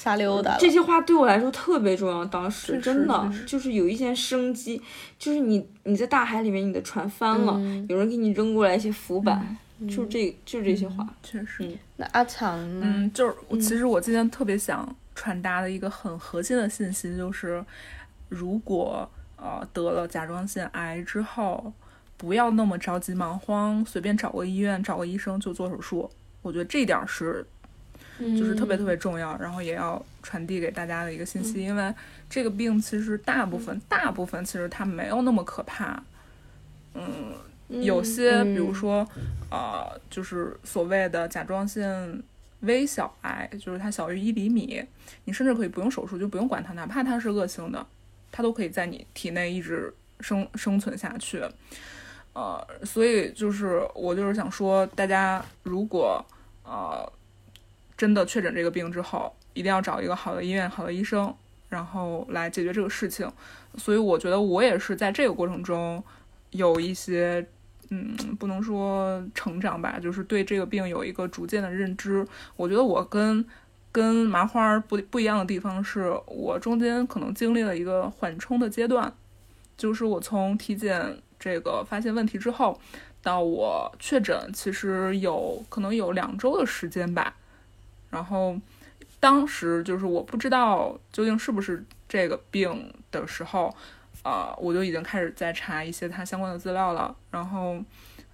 瞎溜达。这些话对我来说特别重要，当时真的就是有一线生机，就是你你在大海里面，你的船翻了，嗯有人给你扔过来一些浮板，就是这就这些话。确实，嗯那阿强呢？嗯，就是我其实我今天特别想传达的一个很核心的信息就是，如果呃得了甲状腺癌之后，不要那么着急忙慌，随便找个医院找个医生就做手术。我觉得这点儿是就是特别特别重要，然后也要传递给大家的一个信息，因为这个病其实大部分大部分其实它没有那么可怕，嗯，有些比如说呃，就是所谓的甲状腺微小癌，就是它小于一厘米，你甚至可以不用手术，就不用管它，哪怕它是恶性的，它都可以在你体内一直生生存下去。呃，所以就是我就是想说，大家如果呃真的确诊这个病之后，一定要找一个好的医院、好的医生，然后来解决这个事情。所以我觉得我也是在这个过程中有一些，嗯，不能说成长吧，就是对这个病有一个逐渐的认知。我觉得我跟跟麻花不不一样的地方是，我中间可能经历了一个缓冲的阶段，就是我从体检。这个发现问题之后，到我确诊，其实有可能有两周的时间吧。然后当时就是我不知道究竟是不是这个病的时候，呃，我就已经开始在查一些它相关的资料了。然后，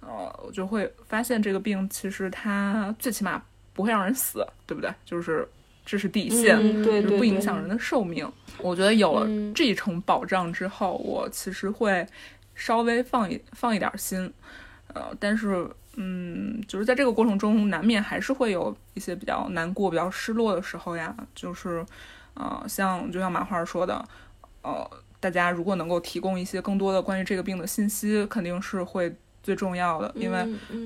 呃，我就会发现这个病其实它最起码不会让人死，对不对？就是这是底线，对对，不影响人的寿命。我觉得有了这一重保障之后，我其实会。稍微放一放一点心，呃，但是，嗯，就是在这个过程中，难免还是会有一些比较难过、比较失落的时候呀。就是，呃，像就像马花说的，呃，大家如果能够提供一些更多的关于这个病的信息，肯定是会最重要的。因为，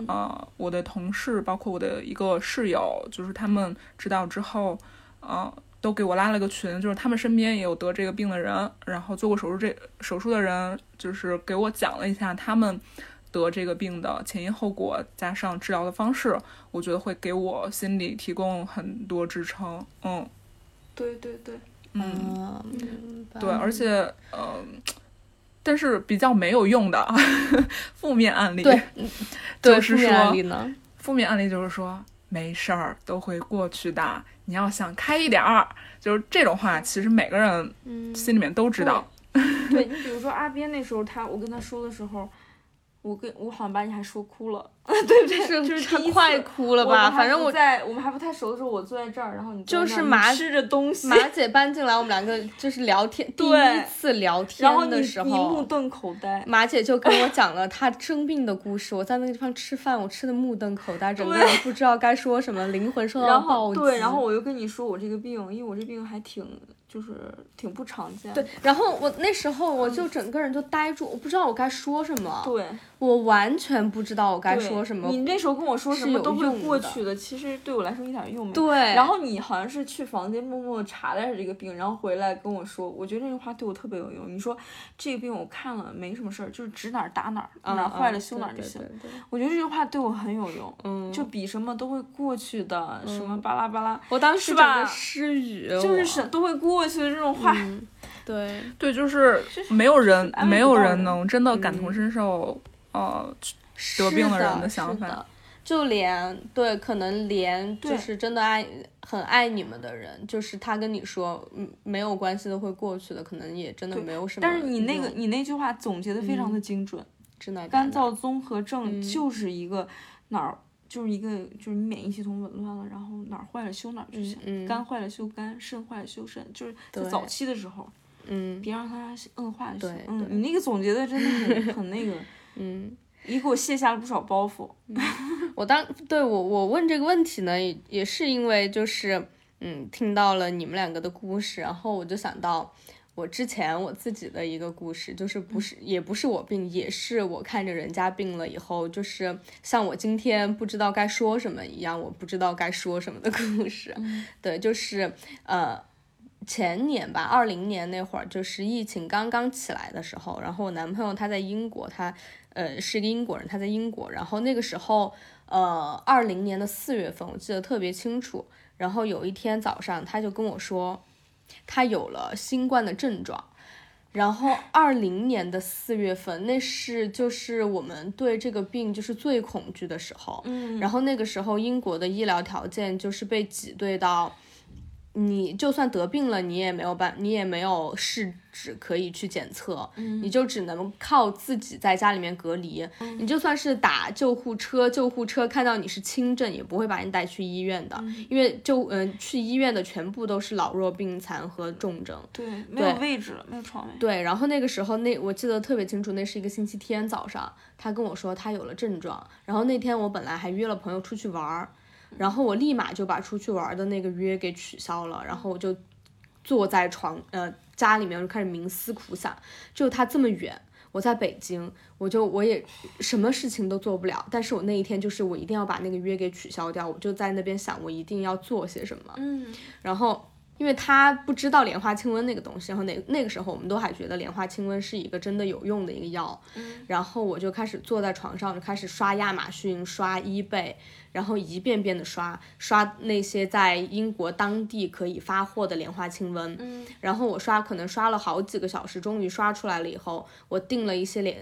呃，我的同事，包括我的一个室友，就是他们知道之后，呃。都给我拉了个群，就是他们身边也有得这个病的人，然后做过手术这手术的人，就是给我讲了一下他们得这个病的前因后果，加上治疗的方式，我觉得会给我心里提供很多支撑。嗯，对对对，嗯，对，而且嗯，但是比较没有用的 负面案例，对，就是说负面案例就是说没事儿都会过去的。你要想开一点儿，就是这种话，其实每个人心里面都知道。对你，比如说阿边那时候，他我跟他说的时候。我跟我好像把你还说哭了，对不对？就是快哭了吧？反正我在我们还不太熟的时候，我坐在这儿，然后你就是马吃着东西。马 姐搬进来，我们两个就是聊天，第一次聊天的时候，你目瞪口呆。马姐就跟我讲了她生病的故事。我在那个地方吃饭，我吃的目瞪口呆，整个人不知道该说什么，灵魂受到暴击。对，然后我又跟你说我这个病，因为我这病还挺。就是挺不常见。对，然后我那时候我就整个人就呆住，我不知道我该说什么。对，我完全不知道我该说什么。你那时候跟我说什么都会过去的，其实对我来说一点用没有。对。然后你好像是去房间默默查了下这个病，然后回来跟我说，我觉得这句话对我特别有用。你说这个病我看了没什么事儿，就是指哪儿打哪儿，哪儿坏了修哪儿就行。我觉得这句话对我很有用。嗯。就比什么都会过去的，什么巴拉巴拉。我当时整个失语。就是什都会过去的这种话。对对，就是没有人，没有人能真的感同身受，呃，得病的人的想法。就连对，可能连就是真的爱很爱你们的人，就是他跟你说，嗯，没有关系的，会过去的，可能也真的没有什么。但是你那个，你那句话总结的非常的精准。真的，干燥综合症就是一个哪儿。就是一个，就是你免疫系统紊乱了，然后哪儿坏了修哪儿就行，肝坏了修肝，肾坏了修肾，就是在早期的时候，嗯，别让它恶化就行。嗯，你那个总结的真的很 很那个，嗯，也给我卸下了不少包袱。我当对我我问这个问题呢，也是因为就是嗯听到了你们两个的故事，然后我就想到。我之前我自己的一个故事，就是不是也不是我病，也是我看着人家病了以后，就是像我今天不知道该说什么一样，我不知道该说什么的故事。对，就是呃前年吧，二零年那会儿，就是疫情刚刚起来的时候，然后我男朋友他在英国，他呃是一个英国人，他在英国，然后那个时候呃二零年的四月份，我记得特别清楚，然后有一天早上他就跟我说。他有了新冠的症状，然后二零年的四月份，那是就是我们对这个病就是最恐惧的时候，嗯，然后那个时候英国的医疗条件就是被挤兑到，你就算得病了，你也没有办，你也没有试纸可以去检测，你就只能靠自己在家里面隔离。你就算是打救护车，救护车看到你是轻症，也不会把你带去医院的，因为就嗯、去医院的全部都是老弱病残和重症。对，没有位置了，没有床位。对，然后那个时候那我记得特别清楚，那是一个星期天早上，他跟我说他有了症状，然后那天我本来还约了朋友出去玩儿，然后我立马就把出去玩儿的那个约给取消了，然后我就坐在床呃家里面就开始冥思苦想，就他这么远。我在北京，我就我也什么事情都做不了，但是我那一天就是我一定要把那个约给取消掉，我就在那边想我一定要做些什么，嗯，然后因为他不知道莲花清瘟那个东西，然后那那个时候我们都还觉得莲花清瘟是一个真的有用的一个药，然后我就开始坐在床上，就开始刷亚马逊、刷 eBay，然后一遍遍的刷刷那些在英国当地可以发货的莲花清瘟，然后我刷可能刷了好几个小时，终于刷出来了以后，我订了一些莲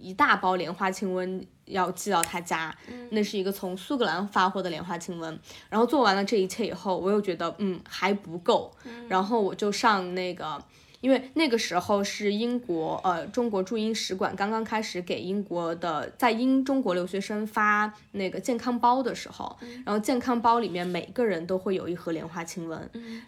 一大包莲花清瘟要寄到他家，那是一个从苏格兰发货的莲花清瘟。然后做完了这一切以后，我又觉得嗯还不够，然后我就上那个。因为那个时候是英国呃中国驻英使馆刚刚开始给英国的在英中国留学生发那个健康包的时候，然后健康包里面每个人都会有一盒莲花清瘟，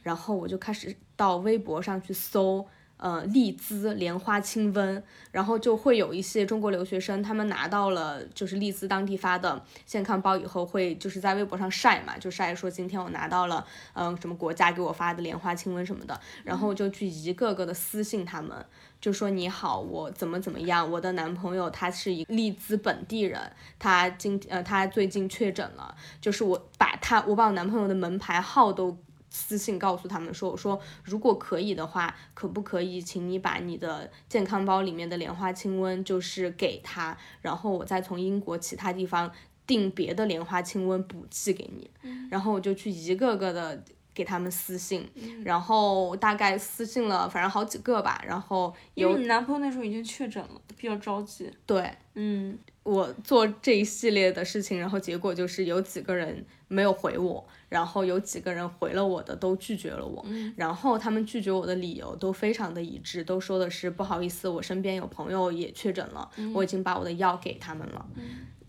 然后我就开始到微博上去搜。呃，利兹莲花清瘟，然后就会有一些中国留学生，他们拿到了就是利兹当地发的健康包以后，会就是在微博上晒嘛，就晒说今天我拿到了，嗯、什么国家给我发的莲花清瘟什么的，然后就去一个个的私信他们，就说你好，我怎么怎么样，我的男朋友他是一利兹本地人，他今呃他最近确诊了，就是我把他我把我男朋友的门牌号都。私信告诉他们说：“我说如果可以的话，可不可以请你把你的健康包里面的莲花清瘟就是给他，然后我再从英国其他地方订别的莲花清瘟补寄给你。然后我就去一个个的给他们私信，然后大概私信了反正好几个吧，然后有因为你男朋友那时候已经确诊了，比较着急。对嗯，我做这一系列的事情，然后结果就是有几个人没有回我，然后有几个人回了我的都拒绝了我，然后他们拒绝我的理由都非常的一致，都说的是不好意思，我身边有朋友也确诊了，我已经把我的药给他们了，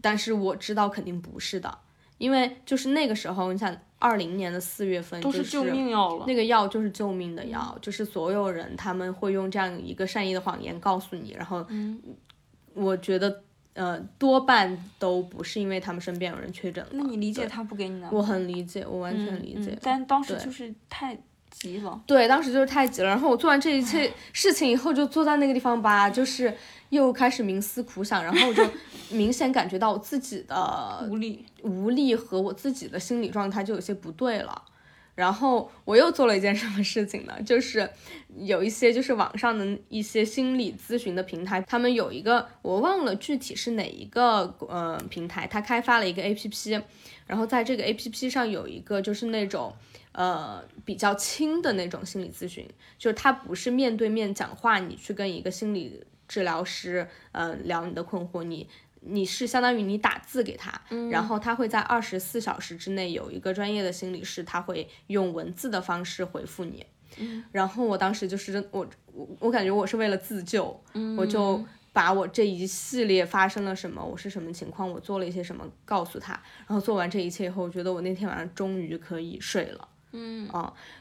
但是我知道肯定不是的，因为就是那个时候，你想二零年的四月份就是都救命药了。那个药就是救命的药，就是所有人他们会用这样一个善意的谎言告诉你，然后我觉得呃多半都不是因为他们身边有人确诊了。那你理解他不给你呢我？很理解，我完全理解。嗯但当时就是太急了。对，当时就是太急了，然后我做完这一切事情以后，就坐在那个地方吧，就是又开始冥思苦想，然后我就明显感觉到我自己的无力，无力和我自己的心理状态就有些不对了。然后我又做了一件什么事情呢？就是有一些就是网上的一些心理咨询的平台，他们有一个我忘了具体是哪一个呃平台，它开发了一个 APP，然后在这个 APP 上有一个就是那种呃比较轻的那种心理咨询，就是它不是面对面讲话，你去跟一个心理治疗师呃聊你的困惑，你你是相当于你打字给他，然后他会在二十四小时之内有一个专业的心理师，他会用文字的方式回复你。然后我当时就是真我我我感觉我是为了自救，我就把我这一系列发生了什么，我是什么情况，我做了一些什么告诉他。然后做完这一切以后，我觉得我那天晚上终于可以睡了。嗯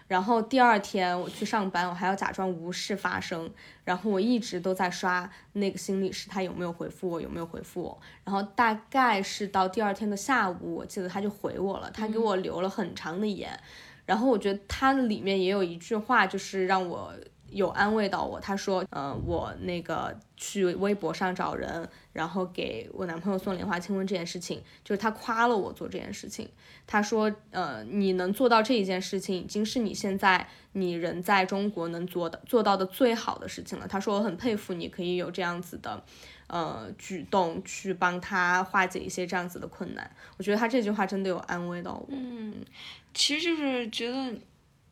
然后第二天我去上班，我还要假装无事发生，然后我一直都在刷那个心理师他有没有回复我，有没有回复我。然后大概是到第二天的下午，我记得他就回我了，他给我留了很长的言。然后我觉得他里面也有一句话，就是让我有安慰到我。他说，呃，我那个去微博上找人，然后给我男朋友送莲花清瘟这件事情，就是他夸了我做这件事情。他说，呃，你能做到这一件事情，已经是你现在你人在中国能做的做到的最好的事情了。他说我很佩服你可以有这样子的。呃，举动去帮他化解一些这样子的困难，我觉得他这句话真的有安慰到我。嗯，其实就是觉得，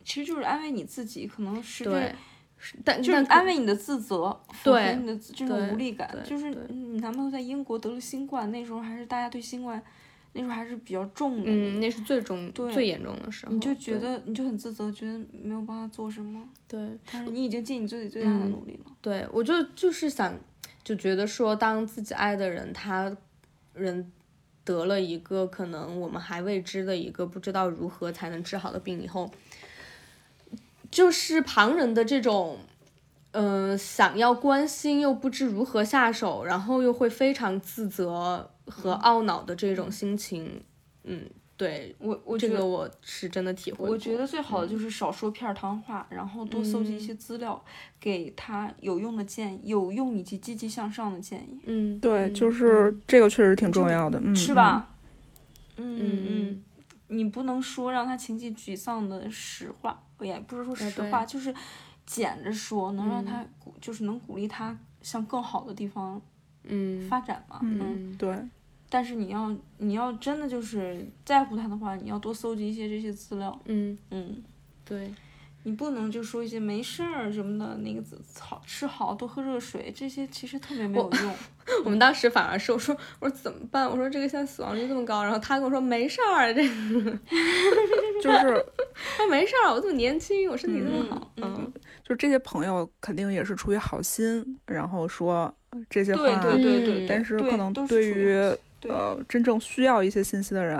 其实就是安慰你自己，可能是对这，但就是安慰你的自责，抚对平你的这种无力感。就是你男朋友在英国得了新冠，那时候还是大家对新冠那时候还是比较重的，嗯，那是最重对最严重的时候，你就觉得你就很自责，觉得没有帮他做什么，对但是你已经尽你自己最大的嗯努力了。对，我就就是想就觉得说，当自己爱的人他人得了一个可能我们还未知的一个不知道如何才能治好的病以后，就是旁人的这种。嗯，想要关心又不知如何下手，然后又会非常自责和懊恼的这种心情，嗯，对，我我这个我是真的体会。我觉得最好的就是少说片儿汤话，然后多搜集一些资料，给他有用的建议，有用以及积极向上的建议，嗯，对，嗯就是这个确实挺重要的，嗯，是吧？嗯嗯嗯，你不能说让他情绪沮丧的实话，也不是说实话，就是捡着说，能让嗯他鼓，就是能鼓励他向更好的地方嗯发展嘛。嗯嗯对，但是你要你要真的就是在乎他的话，你要多搜集一些这些资料。嗯，嗯，对，你不能就说一些没事儿什么的，那个好吃好，多喝热水，这些其实特别没有用。我们当时反而是我说我说怎么办？我说这个现在死亡率这么高，然后他跟我说没事儿，这个 就是 他没事儿，我这么年轻，我身体这么好，嗯嗯就这些朋友肯定也是出于好心，然后说这些话，对对对但是可能对于对呃真正需要一些信息的人，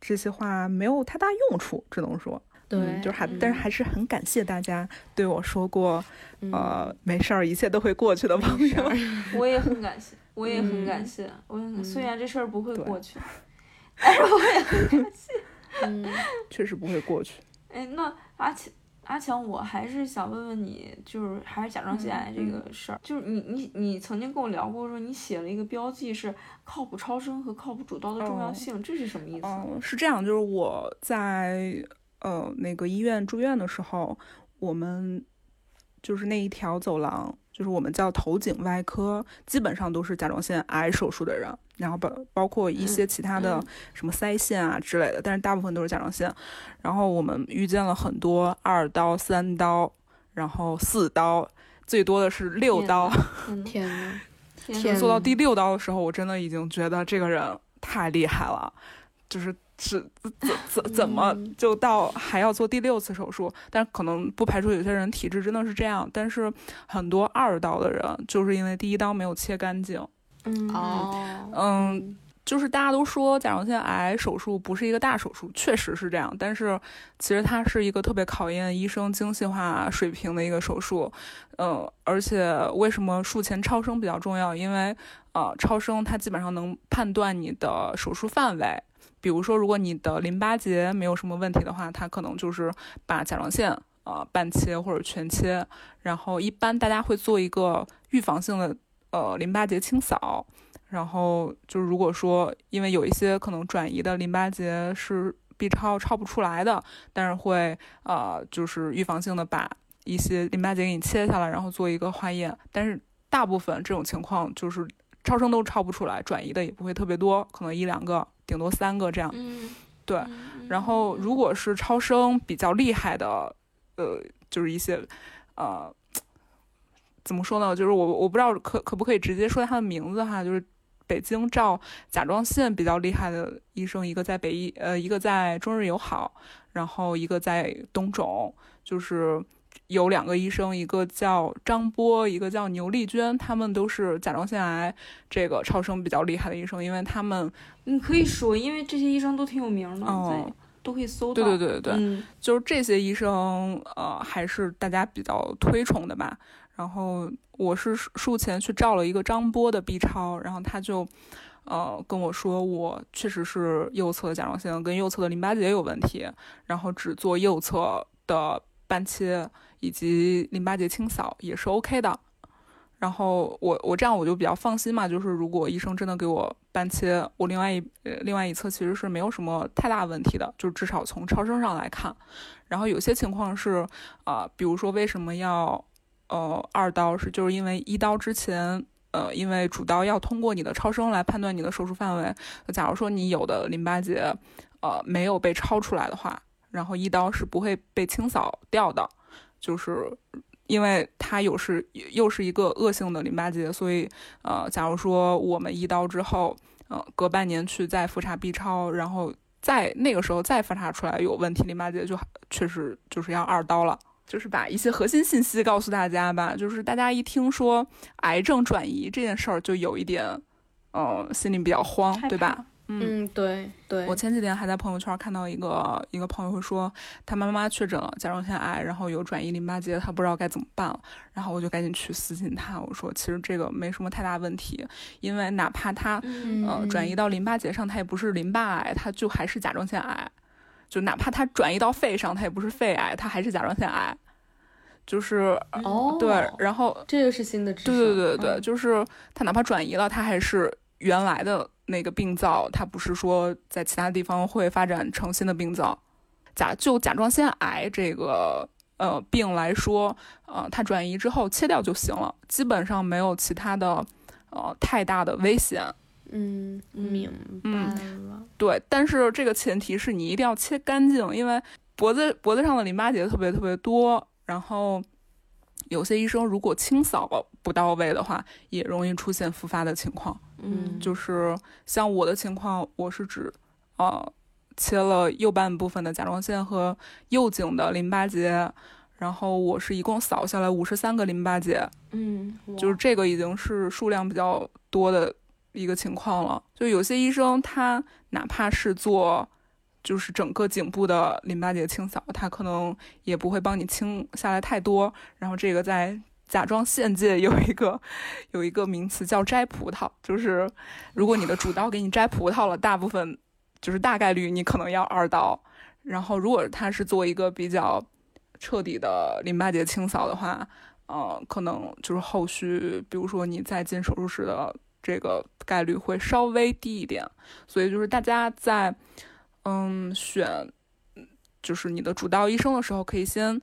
这些话没有太大用处，只能说，对，嗯，就是还，嗯但是还是很感谢大家对我说过，嗯。呃，没事儿，一切都会过去的朋友。我也很感谢，我也很嗯。感谢，我也很虽然这事儿不会过去，嗯。确实不会过去。哎，那阿强，阿强，我还是想问问你，就是还是甲状腺癌这个事儿，就是你你你曾经跟我聊过，说你写了一个标记是靠谱超声和靠谱主刀的重要哦性，这是什么意思？嗯，是这样，就是我在呃那个医院住院的时候，我们就是那一条走廊，就是我们叫头颈外科，基本上都是甲状腺癌手术的人，然后包包括一些其他的嗯什么腮腺啊之类的，但是大部分都是甲状腺。然后我们遇见了很多二刀、三刀，然后四刀，最多的是六刀。天呐，天做到第六刀的时候，我真的已经觉得这个人太厉害了，就是是怎怎怎么嗯就到还要做第六次手术？但可能不排除有些人体质真的是这样，但是很多二刀的人就是因为第一刀没有切干净，嗯哦，嗯。就是大家都说甲状腺癌手术不是一个大手术，确实是这样，但是其实它是一个特别考验医生精细化水平的一个手术，呃，而且为什么术前超声比较重要？因为呃，超声它基本上能判断你的手术范围。比如说，如果你的淋巴结没有什么问题的话，它可能就是把甲状腺呃半切或者全切。然后一般大家会做一个预防性的呃淋巴结清扫。然后就如果说因为有一些可能转移的淋巴结是 B 超超不出来的，但是会呃就是预防性的把一些淋巴结给你切下来，然后做一个化验。但是大部分这种情况就是超声都超不出来，转移的也不会特别多，可能一两个，顶多三个这样。嗯，对嗯然后如果是超声比较厉害的，呃，就是一些呃。怎么说呢？就是我我不知道可可不可以直接说他的名字哈，就是北京照甲状腺比较厉害的医生，一个在北医，呃，一个在中日友好，然后一个在东肿，就是有两个医生，一个叫张波，一个叫牛丽娟，他们都是甲状腺癌这个超声比较厉害的医生，因为他们，你可以说，因为这些医生都挺有名的，哦都可以搜到。对对对对，嗯就是这些医生，呃，还是大家比较推崇的吧。然后我是术前去照了一个张波的 B 超，然后他就，呃，跟我说我确实是右侧的甲状腺跟右侧的淋巴结有问题，然后只做右侧的半切以及淋巴结清扫也是 OK 的。然后我我这样我就比较放心嘛，就是如果医生真的给我半切，我另外一呃另外一侧其实是没有什么太大问题的，就至少从超声上来看。然后有些情况是，啊、比如说为什么要呃二刀，是就是因为一刀之前。呃，因为主刀要通过你的超声来判断你的手术范围。假如说你有的淋巴结，呃，没有被超出来的话，然后一刀是不会被清扫掉的，就是因为它有是又是一个恶性的淋巴结，所以呃，假如说我们一刀之后，呃，隔半年去再复查 B 超，然后再那个时候再复查出来有问题淋巴结，就确实就是要二刀了。就是把一些核心信息告诉大家吧，就是大家一听说癌症转移这件事儿，就有一点，呃，心里比较慌，对吧？嗯，对对。我前几天还在朋友圈看到一个一个朋友说，他妈妈确诊了甲状腺癌，然后有转移淋巴结，他不知道该怎么办了。然后我就赶紧去私信他，我说其实这个没什么太大问题，因为哪怕他呃转移到淋巴结上，他也不是淋巴癌，他就还是甲状腺癌。就哪怕它转移到肺上，它也不是肺癌，它还是甲状腺癌，就是哦，对，然后这个是新的知识，对对对对，就是他哪怕转移了，他还是原来的那个病灶，它不是说在其他地方会发展成新的病灶。甲就甲状腺癌这个呃病来说，呃，它转移之后切掉就行了，基本上没有其他的呃太大的危险。嗯，明白了。对，但是这个前提是你一定要切干净，因为脖子脖子上的淋巴结特别特别多，然后有些医生如果清扫不到位的话，也容易出现复发的情况。嗯，就是像我的情况，我是指呃切了右半部分的甲状腺和右颈的淋巴结，然后我是一共扫下来五十三个淋巴结。嗯，就是这个已经是数量比较多的。一个情况了，就有些医生他哪怕是做，就是整个颈部的淋巴结清扫，他可能也不会帮你清下来太多。然后这个在甲状腺界有一个 有一个名词叫摘葡萄，就是如果你的主刀给你摘葡萄了，大部分就是大概率你可能要二刀。然后如果他是做一个比较彻底的淋巴结清扫的话，呃，可能就是后续，比如说你再进手术室的。这个概率会稍微低一点，所以就是大家在嗯选就是你的主刀医生的时候，可以先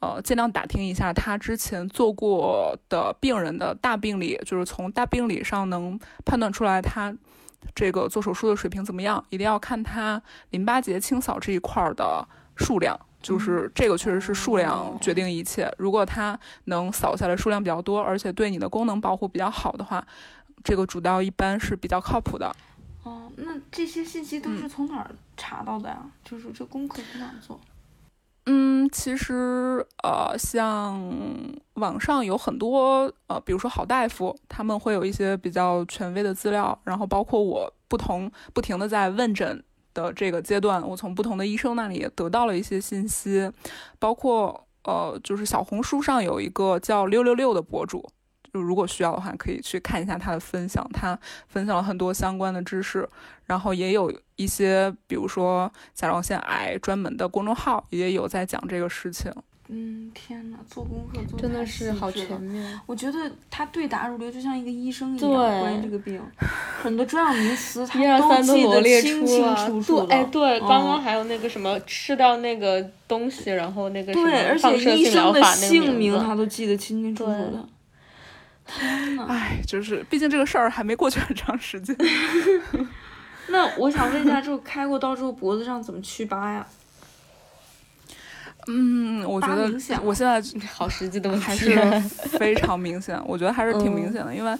呃尽量打听一下他之前做过的病人的大病理，就是从大病理上能判断出来他这个做手术的水平怎么样。一定要看他淋巴结清扫这一块的数量，就是这个确实是数量决定一切。如果他能扫下来数量比较多，而且对你的功能保护比较好的话。这个主刀一般是比较靠谱的。哦，那这些信息都是从哪儿查到的呀？就是这功课从哪做？嗯，其实呃，像网上有很多呃，比如说好大夫，他们会有一些比较权威的资料。然后包括我不同不停的在问诊的这个阶段，我从不同的医生那里得到了一些信息。包括呃，就是小红书上有一个叫六六六的博主。就如果需要的话，可以去看一下他的分享，他分享了很多相关的知识，然后也有一些，比如说甲状腺癌专门的公众号也有在讲这个事情。嗯，天呐，做功课做真的是好全面。我觉得他对答如流，就像一个医生一样，关于这个病，很多专有名词他 都记得清清楚楚的。哎，对，刚刚还有那个什么吃掉那个东西，然后那个对，而且医生的姓名他都记得清清楚楚的。天呐，哎，就是，毕竟这个事儿还没过去很长时间。那我想问一下，就开过刀之后脖子上怎么祛疤呀？嗯，我觉得我现在 好实际的问题还是 非常明显，我觉得还是挺明显的，因为。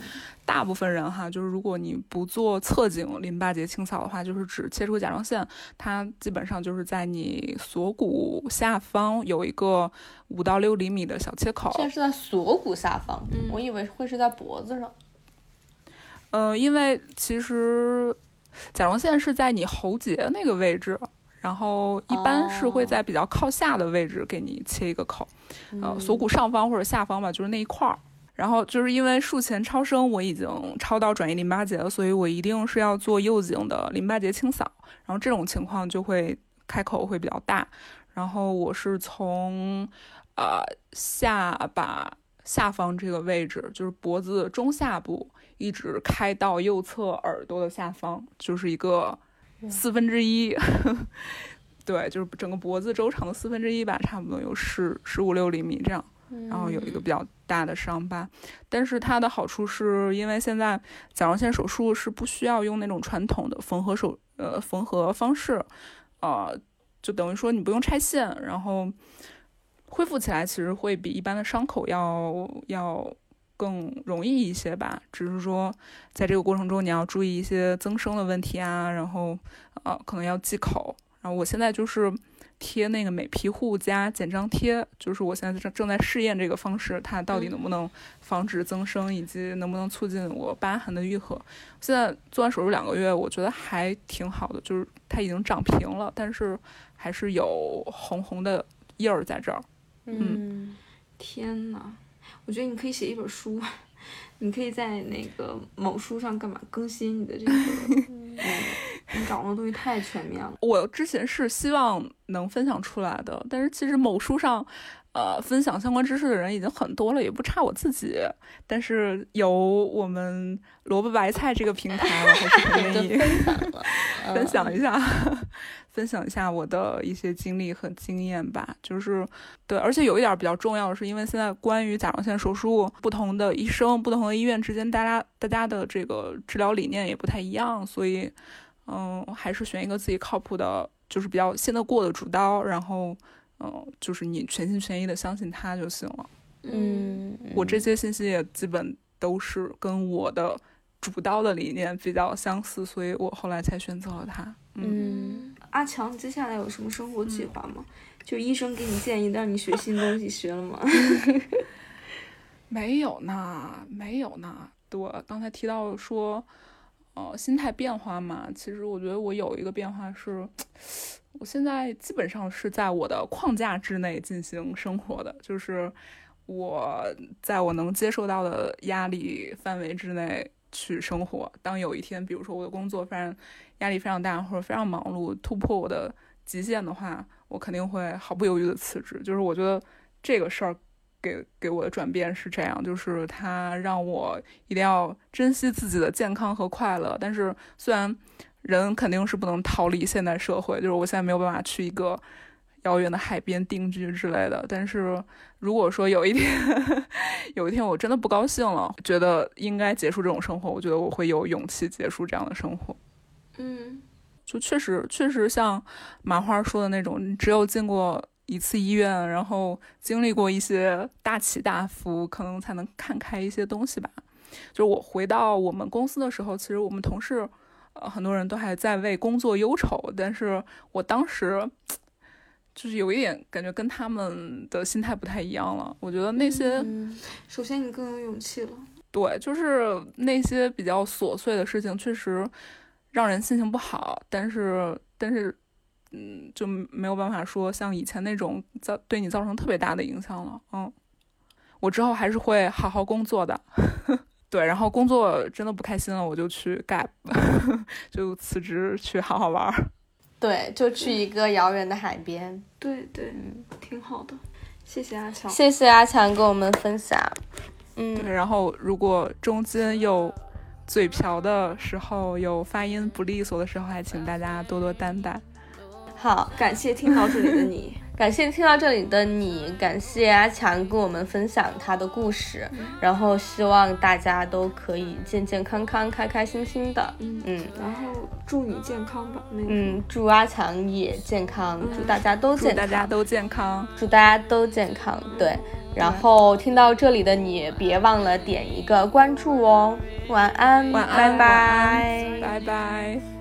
大部分人哈，就是如果你不做侧颈淋巴结清扫的话，就是只切除甲状腺，它基本上就是在你锁骨下方有一个五到六厘米的小切口。现在是在锁骨下方，我以为会是在脖子上。呃，因为其实甲状腺是在你喉结那个位置，然后一般是会在比较靠下的位置给你切一个口，呃，锁骨上方或者下方吧，就是那一块儿。然后就是因为术前超声我已经超到转移淋巴结了，所以我一定是要做右颈的淋巴结清扫。然后这种情况就会开口会比较大。然后我是从呃下巴下方这个位置，就是脖子中下部，一直开到右侧耳朵的下方，就是一个四分之一。对，就是整个脖子周长的四分之一吧，差不多有十十五六厘米这样。然后有一个比较大的伤疤，但是它的好处是因为现在甲状腺手术是不需要用那种传统的缝合手呃缝合方式，呃，就等于说你不用拆线，然后恢复起来其实会比一般的伤口要要更容易一些吧。只是说，在这个过程中你要注意一些增生的问题啊，然后呃可能要忌口。然后我现在就是贴那个美皮护加减张贴，就是我现在正正在试验这个方式，它到底能不能防止增生，以及能不能促进我疤痕的愈合。现在做完手术两个月，我觉得还挺好的，就是它已经长平了，但是还是有红红的印儿在这儿。嗯，天呐，我觉得你可以写一本书，你可以在那个某书上干嘛更新你的这个，嗯，你掌握的东西太全面了。我之前是希望能分享出来的，但是其实某书上，呃，分享相关知识的人已经很多了，也不差我自己。但是有我们萝卜白菜这个平台，我还是很 愿意分享了，分享一下，分享一下我的一些经历和经验吧。就是对，而且有一点比较重要的是，因为现在关于甲状腺手术，不同的医生、不同的医院之间，大家大家的这个治疗理念也不太一样，所以。嗯，还是选一个自己靠谱的，就是比较信得过的主刀，然后，嗯，就是你全心全意的相信他就行了。嗯，我这些信息也基本都是跟我的主刀的理念比较相似，所以我后来才选择了他。嗯，阿强，你接下来有什么生活计划吗？就医生给你建议让你学新东西，学了吗？没有呢，没有呢。对，刚才提到说。呃，心态变化嘛，其实我觉得我有一个变化是，我现在基本上是在我的框架之内进行生活的，就是我在我能接受到的压力范围之内去生活。当有一天，比如说我的工作非常压力非常大，或者非常忙碌，突破我的极限的话，我肯定会毫不犹豫的辞职。就是我觉得这个事儿。给给我的转变是这样，就是他让我一定要珍惜自己的健康和快乐。但是虽然人肯定是不能逃离现代社会，就是我现在没有办法去一个遥远的海边定居之类的。但是如果说有一天，有一天我真的不高兴了，觉得应该结束这种生活，我觉得我会有勇气结束这样的生活。嗯，就确实确实像麻花说的那种，只有进过。一次医院，然后经历过一些大起大伏，可能才能看开一些东西吧。就是我回到我们公司的时候，其实我们同事，呃，很多人都还在为工作忧愁，但是我当时就是有一点感觉跟他们的心态不太一样了。我觉得那些，首先你更有勇气了。对，就是那些比较琐碎的事情，确实让人心情不好，但是，但是。嗯，就没有办法说像以前那种造对你造成特别大的影响了。嗯，我之后还是会好好工作的。对，然后工作真的不开心了，我就去 gap，就辞职去好好玩。对，就去一个遥远的海边。对对，挺好的。谢谢阿强，谢谢阿强跟我们分享。嗯，然后如果中间有嘴瓢的时候，有发音不利索的时候，还请大家多多担待。好，感谢听到这里的你，感谢听到这里的你，感谢阿强跟我们分享他的故事，然后希望大家都可以健健康康、开开心心的，嗯。嗯，然后祝你健康吧，嗯，祝阿强也健康，祝大家都健，大家都健康，祝大家都健康，对，然后听到这里的你，别忘了点一个关注哦，晚安，晚安，拜拜，拜拜。